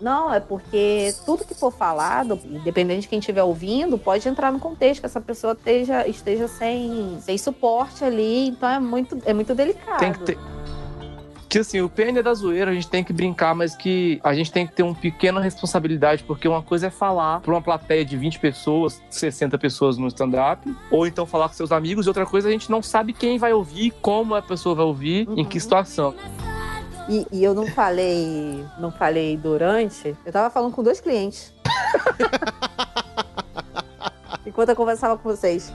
Não, é porque tudo que for falado, independente de quem estiver ouvindo, pode entrar no contexto que essa pessoa esteja, esteja sem, sem suporte ali. Então é muito, é muito delicado. Tem que ter. Que assim, o PN é da zoeira, a gente tem que brincar, mas que a gente tem que ter uma pequena responsabilidade, porque uma coisa é falar pra uma plateia de 20 pessoas, 60 pessoas no stand-up, ou então falar com seus amigos, e outra coisa a gente não sabe quem vai ouvir, como a pessoa vai ouvir, em que situação. E, e eu não falei, não falei durante. Eu tava falando com dois clientes. Enquanto eu conversava com vocês.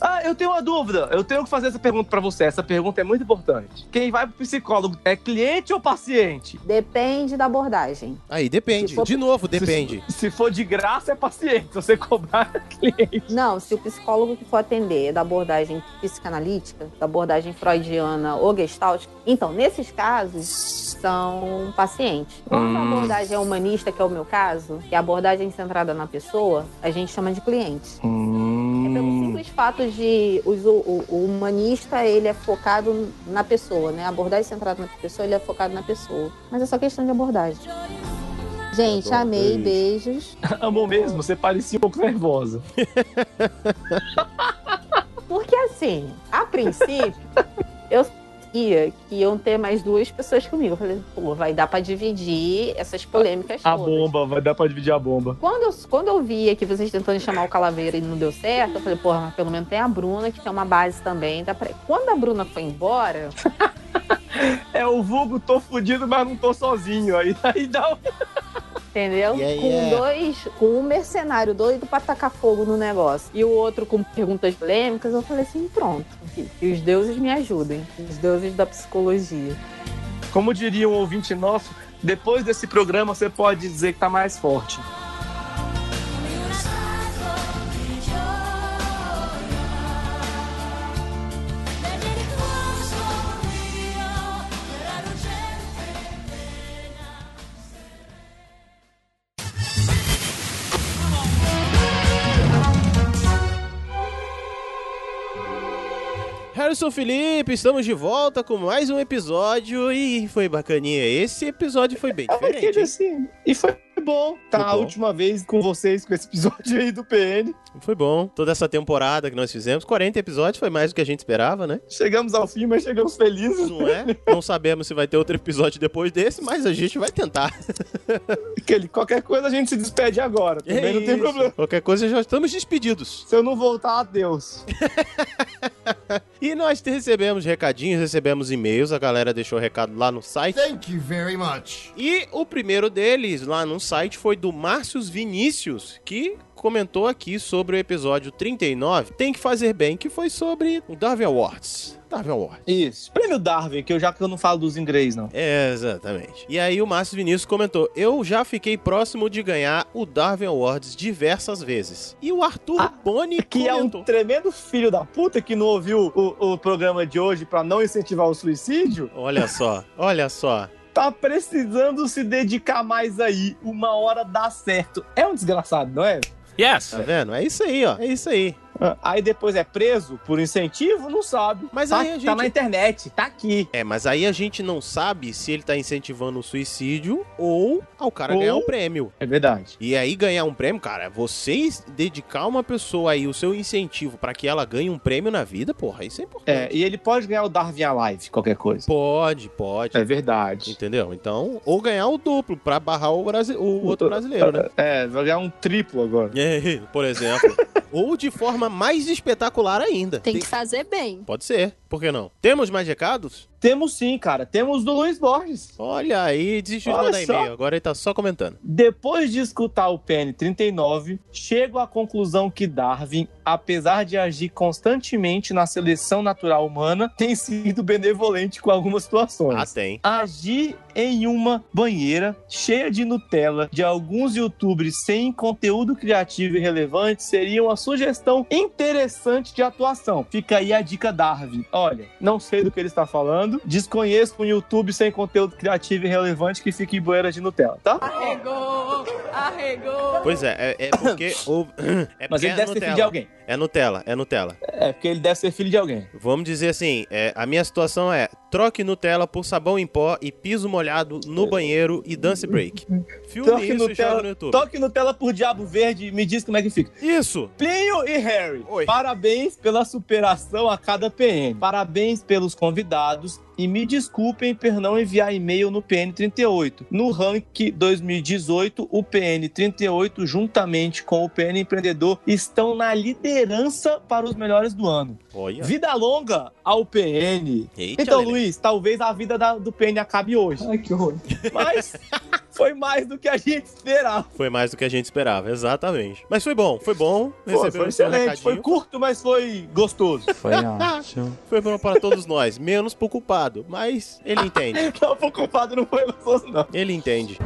Ah, eu tenho uma dúvida. Eu tenho que fazer essa pergunta pra você. Essa pergunta é muito importante. Quem vai pro psicólogo é cliente ou paciente? Depende da abordagem. Aí, depende. For- De novo, depende. Se, se for de graça, é paciente. Se você cobrar, é cliente. Não, se o psicólogo que for atender é da abordagem psicanalítica, da abordagem freudiana ou gestalt, então, nesses casos, são pacientes. Quando a Hum. abordagem é humanista, que é o meu caso, que é a abordagem centrada na pessoa, a gente chama de cliente. É pelo simples fato de os- o, o- humanista ele é focado na pessoa, né? A abordagem centrada na pessoa ele é focado na pessoa. Mas é só questão de abordagem. Gente, amei, Beijo. beijos. Amor mesmo, você parecia um pouco nervosa. Porque assim, a princípio, eu que iam ter mais duas pessoas comigo. Eu falei, pô, vai dar pra dividir essas polêmicas A todas. bomba, vai dar pra dividir a bomba. Quando eu, quando eu via que vocês tentando chamar o Calaveira e não deu certo, eu falei, porra, mas pelo menos tem a Bruna, que tem uma base também. Dá pra... Quando a Bruna foi embora, É o vulgo, tô fudido, mas não tô sozinho. Aí, aí dá um... entendeu? Yeah, com yeah. dois, com um mercenário doido pra tacar fogo no negócio e o outro com perguntas polêmicas, eu falei assim, pronto, que, os deuses me ajudem, os deuses da psicologia. Como diria um ouvinte nosso, Depois desse programa, você pode dizer que tá mais forte. Harrison Felipe, estamos de volta com mais um episódio e foi bacaninha. Esse episódio foi bem diferente. Aquele hein? assim, e foi bom tá Foi a última vez com vocês com esse episódio aí do PN. Foi bom. Toda essa temporada que nós fizemos, 40 episódios, foi mais do que a gente esperava, né? Chegamos ao fim, mas chegamos felizes. Não é? Não sabemos se vai ter outro episódio depois desse, mas a gente vai tentar. Aquele, qualquer coisa a gente se despede agora. Também É não tem problema. Qualquer coisa já estamos despedidos. Se eu não voltar, adeus. E nós recebemos recadinhos, recebemos e-mails, a galera deixou recado lá no site. Thank you very much. E o primeiro deles lá no site foi do Márcios Vinícius, que comentou aqui sobre o episódio 39, Tem que Fazer Bem, que foi sobre o Darwin Awards. Darwin Awards. Isso. Prêmio Darwin, que eu já que eu não falo dos inglês, não. Exatamente. E aí o Márcio Vinícius comentou: Eu já fiquei próximo de ganhar o Darwin Awards diversas vezes. E o Arthur Boni Que é um comentou. tremendo filho da puta que não ouviu o, o programa de hoje pra não incentivar o suicídio. Olha só, olha só. Tá precisando se dedicar mais aí. Uma hora dá certo. É um desgraçado, não é? Yes. Tá vendo? É isso aí, ó. É isso aí. Aí depois é preso por incentivo? Não sabe. Mas tá, aí a tá gente- na internet, tá aqui. É, mas aí a gente não sabe se ele tá incentivando o suicídio ou ao cara Ou- ganhar um prêmio. É verdade. E aí ganhar um prêmio, cara, vocês dedicar uma pessoa aí o seu incentivo pra que ela ganhe um prêmio na vida, porra, isso é importante. É, e ele pode ganhar o Darwin Alive, qualquer coisa. Pode, pode. É verdade. Entendeu? Então, ou ganhar o duplo pra barrar o, brasi- o outro brasileiro, né? É, vai ganhar um triplo agora. É, por exemplo. ou de forma mais espetacular ainda. Tem que fazer bem. Pode ser, por que não? Temos mais recados? Temos sim, cara. Temos do Luiz Borges. Olha aí, desistiu de Olha mandar e-mail, agora ele tá só comentando. Depois de escutar o PN 39, chego à conclusão que Darwin, apesar de agir constantemente na seleção natural humana, tem sido benevolente com algumas situações. Ah, tem. Agir em uma banheira cheia de Nutella de alguns youtubers sem conteúdo criativo e relevante seria uma sugestão interessante de atuação. Fica aí a dica Darwin. Olha, não sei do que ele está falando, desconheço um YouTube sem conteúdo criativo e relevante que fica em banheira de Nutella, tá? Arregou, arregou. Pois é, é, é porque. o- é Mas porque ele é deve ser filho Nutella. de alguém. É Nutella, é Nutella. É, porque ele deve ser filho de alguém. Vamos dizer assim, é, a minha situação é troque Nutella por sabão em pó e piso molhado no banheiro e dance break. Filme Toque isso e joga no Nutella, YouTube. toque Nutella por Diabo Verde e me diz como é que fica. Isso! Plinho e Harry, parabéns pela superação a cada PN. Parabéns pelos convidados e me desculpem por não enviar e-mail no PN38. No rank 2018, o PN38, juntamente com o PN Empreendedor, estão na liderança para os melhores do ano. Olha. Vida longa ao PN. Eita, então. Luiz, talvez a vida da- do PN acabe hoje. Ai, que horror. Mas foi mais do que a gente esperava. Foi mais do que a gente esperava, exatamente. Mas foi bom, foi bom. Pô, Recebeu foi excelente, foi curto, mas foi gostoso. Foi ótimo. Foi bom para todos nós, menos pro culpado, mas ele entende. Não, o culpado não foi gostoso, não. Ele entende.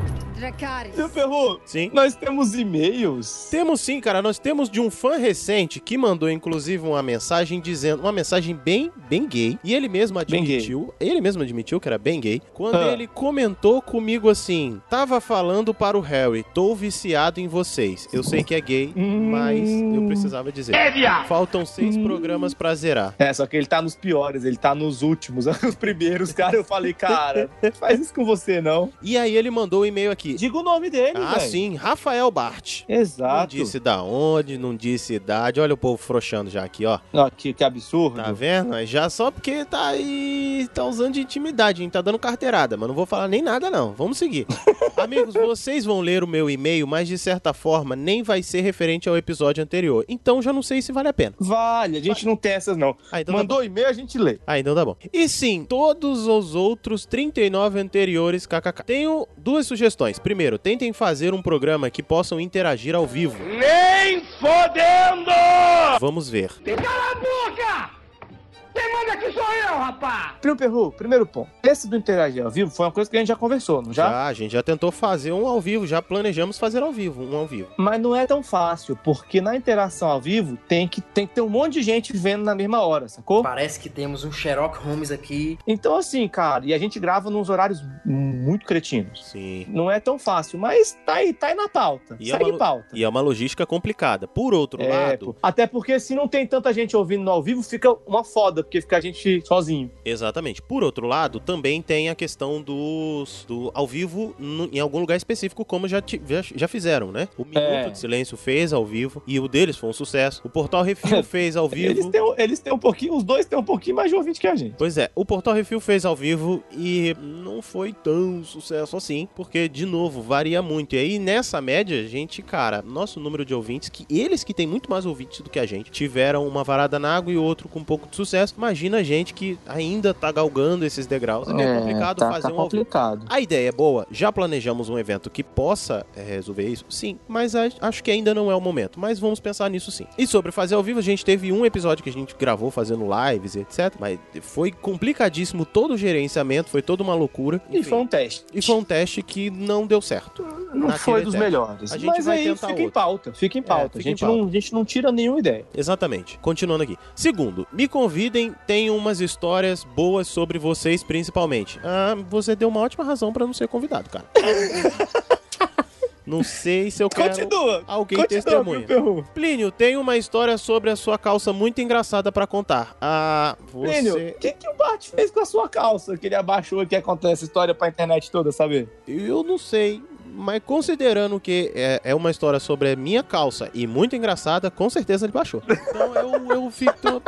Seu Ferru, Sim. nós temos e-mails. Temos sim, cara. Nós temos de um fã recente que mandou, inclusive, uma mensagem dizendo. Uma mensagem bem, bem gay. E ele mesmo admitiu. Ele mesmo admitiu que era bem gay. Quando Ah. ele comentou comigo assim: Tava falando para o Harry, tô viciado em vocês. Eu sei que é gay, mas eu precisava dizer. É. Faltam seis programas pra zerar. É, só que ele tá nos piores, ele tá nos últimos. Os primeiros, cara, eu falei, cara, faz isso com você, não. E aí ele mandou um e-mail aqui. Diga o nome dele, Ah, velho. sim, Rafael Bart. Não Exato. disse da onde, não disse idade. Olha o povo frouxando já aqui, ó. Ó, que, que absurdo. Tá vendo? Mas Já só porque tá aí. tá usando de intimidade, hein? Tá dando carteirada, mas não vou falar nem nada, não. Vamos seguir. Amigos, vocês vão ler o meu e-mail, mas de certa forma nem vai ser referente ao episódio anterior. Então já não sei se vale a pena. Vale, a gente não tem essas, não. Ah, então tá Mandou e-mail, a gente lê. Ah, então tá bom. E sim, todos os outros 39 anteriores, kkk. Tenho duas sugestões. Primeiro, tentem fazer um programa que possam interagir ao vivo. Nem fodendo! Vamos ver. Cala a boca! Quem manda aqui sou eu! rapá! Primo Perru, primeiro ponto. Esse do interagir ao vivo foi uma coisa que a gente já conversou, não já? Já, a gente já tentou fazer um ao vivo, já planejamos fazer ao vivo, um ao vivo. Mas não é tão fácil, porque na interação ao vivo tem que, tem que ter um monte de gente vendo na mesma hora, sacou? Parece que temos um Sherlock Holmes aqui. Então, assim, cara, e a gente grava nos horários muito cretinos. Sim. Não é tão fácil, mas tá aí, tá aí na pauta. E é, Segue uma, pauta. e é uma logística complicada. Por outro É, lado. Até porque se não tem tanta gente ouvindo no ao vivo, fica uma foda, porque fica a gente sozinho. Exatamente. Por outro lado, também tem a questão dos do ao vivo no- em algum lugar específico, como já, já, fizeram, né? O Minuto É. de Silêncio fez ao vivo e o deles foi um sucesso. O Portal Refil fez ao vivo. Eles têm, eles têm um pouquinho, os dois têm um pouquinho mais de ouvinte que a gente. Pois é, o Portal Refil fez ao vivo e não foi tão sucesso assim, porque, de novo, varia muito. E aí, nessa média, a gente, cara, nosso número de ouvintes, que eles que têm muito mais ouvintes do que a gente, tiveram uma varada na água e outro com um pouco de sucesso. Imagina a gente que ainda tá galgando esses degraus. É meio complicado tá, fazer tá um complicado. A ideia é boa, já planejamos um evento que possa é, resolver isso? Sim, mas acho que ainda não é o momento. Mas vamos pensar nisso sim. E sobre fazer ao vivo, a gente teve um episódio que a gente gravou fazendo lives e etc. Mas foi complicadíssimo todo o gerenciamento, foi toda uma loucura. E foi um teste. E foi um teste que não deu certo. Não foi dos teste. melhores. A gente Mas vai aí tentar fica em outro. pauta, fica em pauta. fica a, gente em pauta. Não, a gente não tira nenhuma ideia. Exatamente. Continuando aqui. Segundo, me convidem, tenham umas histórias boas sobre vocês, principalmente. Ah, você deu uma ótima razão pra não ser convidado, cara. Não sei se eu quero Continua. alguém Continua, testemunha. Plínio, tem uma história sobre a sua calça muito engraçada pra contar. Ah, você... Plínio, o que, que o Bart fez com a sua calça? Que ele abaixou e quer contar essa história pra internet toda saber? Eu não sei, mas considerando que é, é uma história sobre a minha calça e muito engraçada, com certeza ele baixou. Então eu, eu fico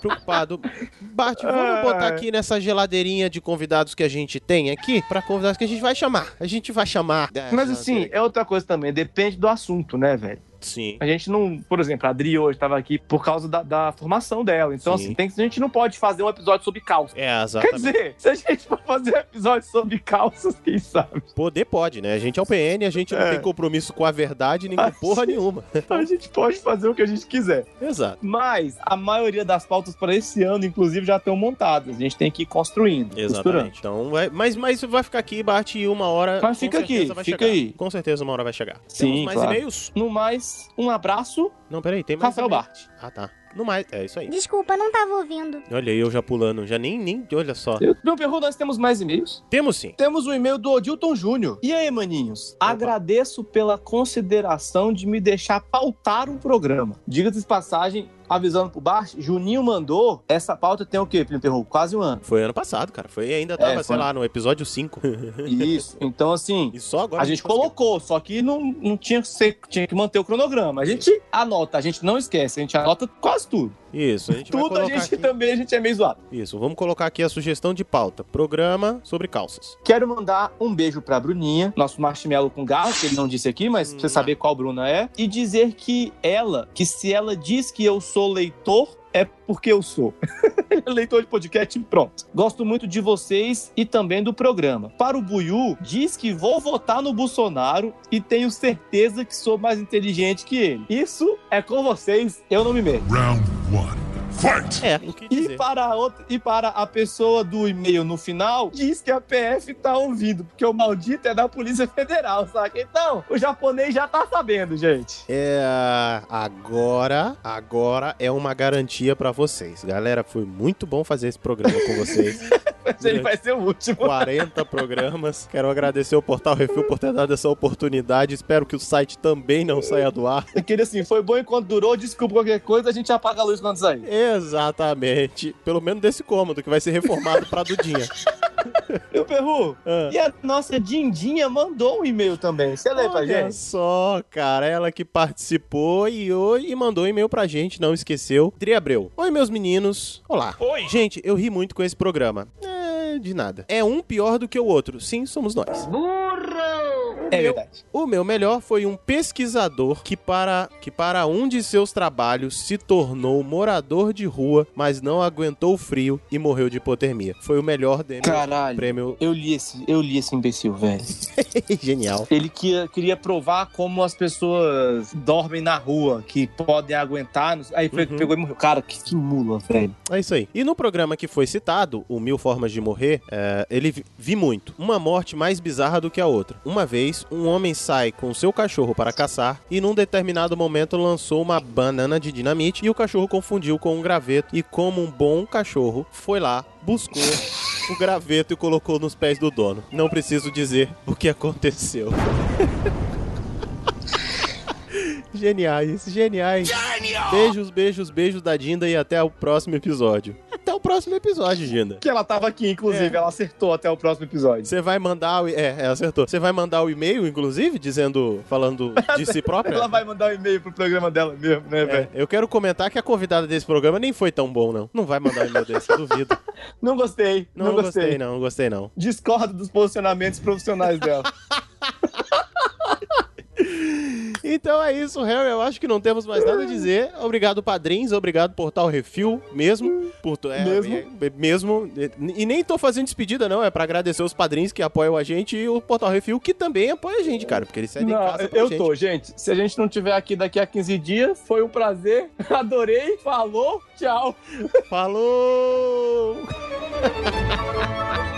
preocupado. Bart, vamos botar aqui nessa geladeirinha de convidados que a gente tem aqui, pra convidados que a gente vai chamar. A gente vai chamar. Mas assim, é outra coisa também, depende do assunto, né, velho? Sim. A gente não, por exemplo, a Adri hoje estava aqui por causa da, da formação dela. Então, Sim. assim, tem, a gente não pode fazer um episódio sobre calça. É, Quer exatamente. dizer, se a gente for fazer um episódio sobre calças, quem sabe? Poder pode, né? A gente é o PN, a gente não É. tem compromisso com a verdade nem com porra nenhuma. A gente pode fazer o que a gente quiser. Exato. Mas a maioria das pautas para esse ano, inclusive, já estão montadas. A gente tem que ir construindo. Exatamente. Então, vai, mas, mas vai ficar aqui, Bart, e uma hora. Mas fica aqui, fica chegar. aí. Com certeza uma hora vai chegar. Sim, Temos mais claro. e-mails? No mais, um abraço. Não, peraí, tem mais. Rafael. Bart. Ah, tá. No mais, é isso aí. Desculpa, não tava ouvindo. Olha aí, eu já pulando, já nem, nem olha só. Eu, meu perro, nós temos mais e-mails? Temos sim. Temos um e-mail do Odilton Júnior. E aí, maninhos? Agradeço pela consideração de me deixar pautar um programa. Diga-se de passagem, avisando pro Bart, Juninho mandou. Essa pauta tem o quê, Perru? Quase um ano. Foi ano passado, cara. Foi ainda tava, É, sei lá, no episódio 5. Isso. Então, assim. E só agora a gente conseguiu. colocou, só que não, não tinha, que ser, tinha que manter o cronograma. A gente anota, a gente não esquece, a gente anota quase tudo. Isso, a gente Tudo a gente aqui. também, a gente é meio zoado. Isso, vamos colocar aqui a sugestão de pauta. Programa sobre calças. Quero mandar um beijo pra Bruninha, nosso marshmallow com garra, que ele não disse aqui, mas pra você saber qual Bruna é. E dizer que ela, que se ela diz que eu sou leitor, é porque eu sou. Leitor de podcast pronto. Gosto muito de vocês e também do programa. Para o Buiu, diz que vou votar no Bolsonaro e tenho certeza que sou mais inteligente que ele. Isso é com vocês, eu não me meto. Round one. Fight! É, o que E para, a outra, e para a pessoa do e-mail no final, diz que a PF tá ouvindo, porque o maldito é da Polícia Federal, saca? Então, o japonês já tá sabendo, gente. É, agora, agora é uma garantia pra vocês. Galera, foi muito bom fazer esse programa com vocês. Mas ele vai ser o último. 40 programas. Quero agradecer ao Portal Refil por ter dado essa oportunidade. Espero que o site também não saia do ar. Aquele assim, foi bom enquanto durou, desculpa qualquer coisa, a gente apaga a luz quando sair. Exatamente. Pelo menos desse cômodo, que vai ser reformado pra Dudinha. E o Perru? Ah. E a nossa Dindinha mandou um e-mail também. Você lê pra Olha gente? só, cara, ela que participou e, e mandou um e-mail pra gente, não esqueceu. Tri Abreu. Oi, meus meninos. Olá. Oi. Gente, eu ri muito com esse programa. É, de nada. É um pior do que o outro. Sim, somos nós. Burro! É meu- verdade. O meu melhor foi um pesquisador que para, que para um de seus trabalhos se tornou morador de rua, mas não aguentou o frio e morreu de hipotermia. Foi o melhor dele. Caralho. Prêmio Eu li esse, eu li esse imbecil, velho. genial. Ele queria, queria provar como as pessoas dormem na rua, que podem aguentar. Aí foi, Uhum. pegou e morreu. Cara, que, que mula, velho. É isso aí. E no programa que foi citado, o Mil Formas de Morrer, é, ele vi, vi muito. Uma morte mais bizarra do que a outra. Uma vez, um homem sai com seu cachorro para caçar e num determinado momento lançou uma banana de dinamite e o cachorro confundiu com um graveto e como um bom cachorro, foi lá, buscou o graveto e colocou nos pés do dono. Não preciso dizer o que aconteceu. Geniais, geniais. Beijos, beijos, beijos da Dinda e até o próximo episódio. Até o próximo episódio, Dinda. Que ela tava aqui, inclusive. É. Ela acertou até o próximo episódio. Você vai mandar o... É, ela acertou. Você vai mandar o e-mail, inclusive, dizendo, falando de si própria? Ela vai mandar um e-mail pro programa dela mesmo, né, É, velho? eu quero comentar que a convidada desse programa nem foi tão bom, não. Não vai mandar um e-mail desse, duvido. Não gostei. Não, Não, não gostei. gostei, não, não gostei, não. Discordo dos posicionamentos profissionais dela. Então é isso, Harry. Eu acho que não temos mais nada a dizer. Obrigado, padrinhos. Obrigado, Portal Refil, mesmo. Por, é, Mesmo? é, é, mesmo. E nem tô fazendo despedida, não. É pra agradecer os padrinhos que apoiam a gente e o Portal Refil, que também apoia a gente, cara. Porque eles cedem Não, casa eu gente. tô, gente. Se a gente não tiver aqui daqui a 15 dias, foi um prazer. Adorei. Falou. Tchau. Falou!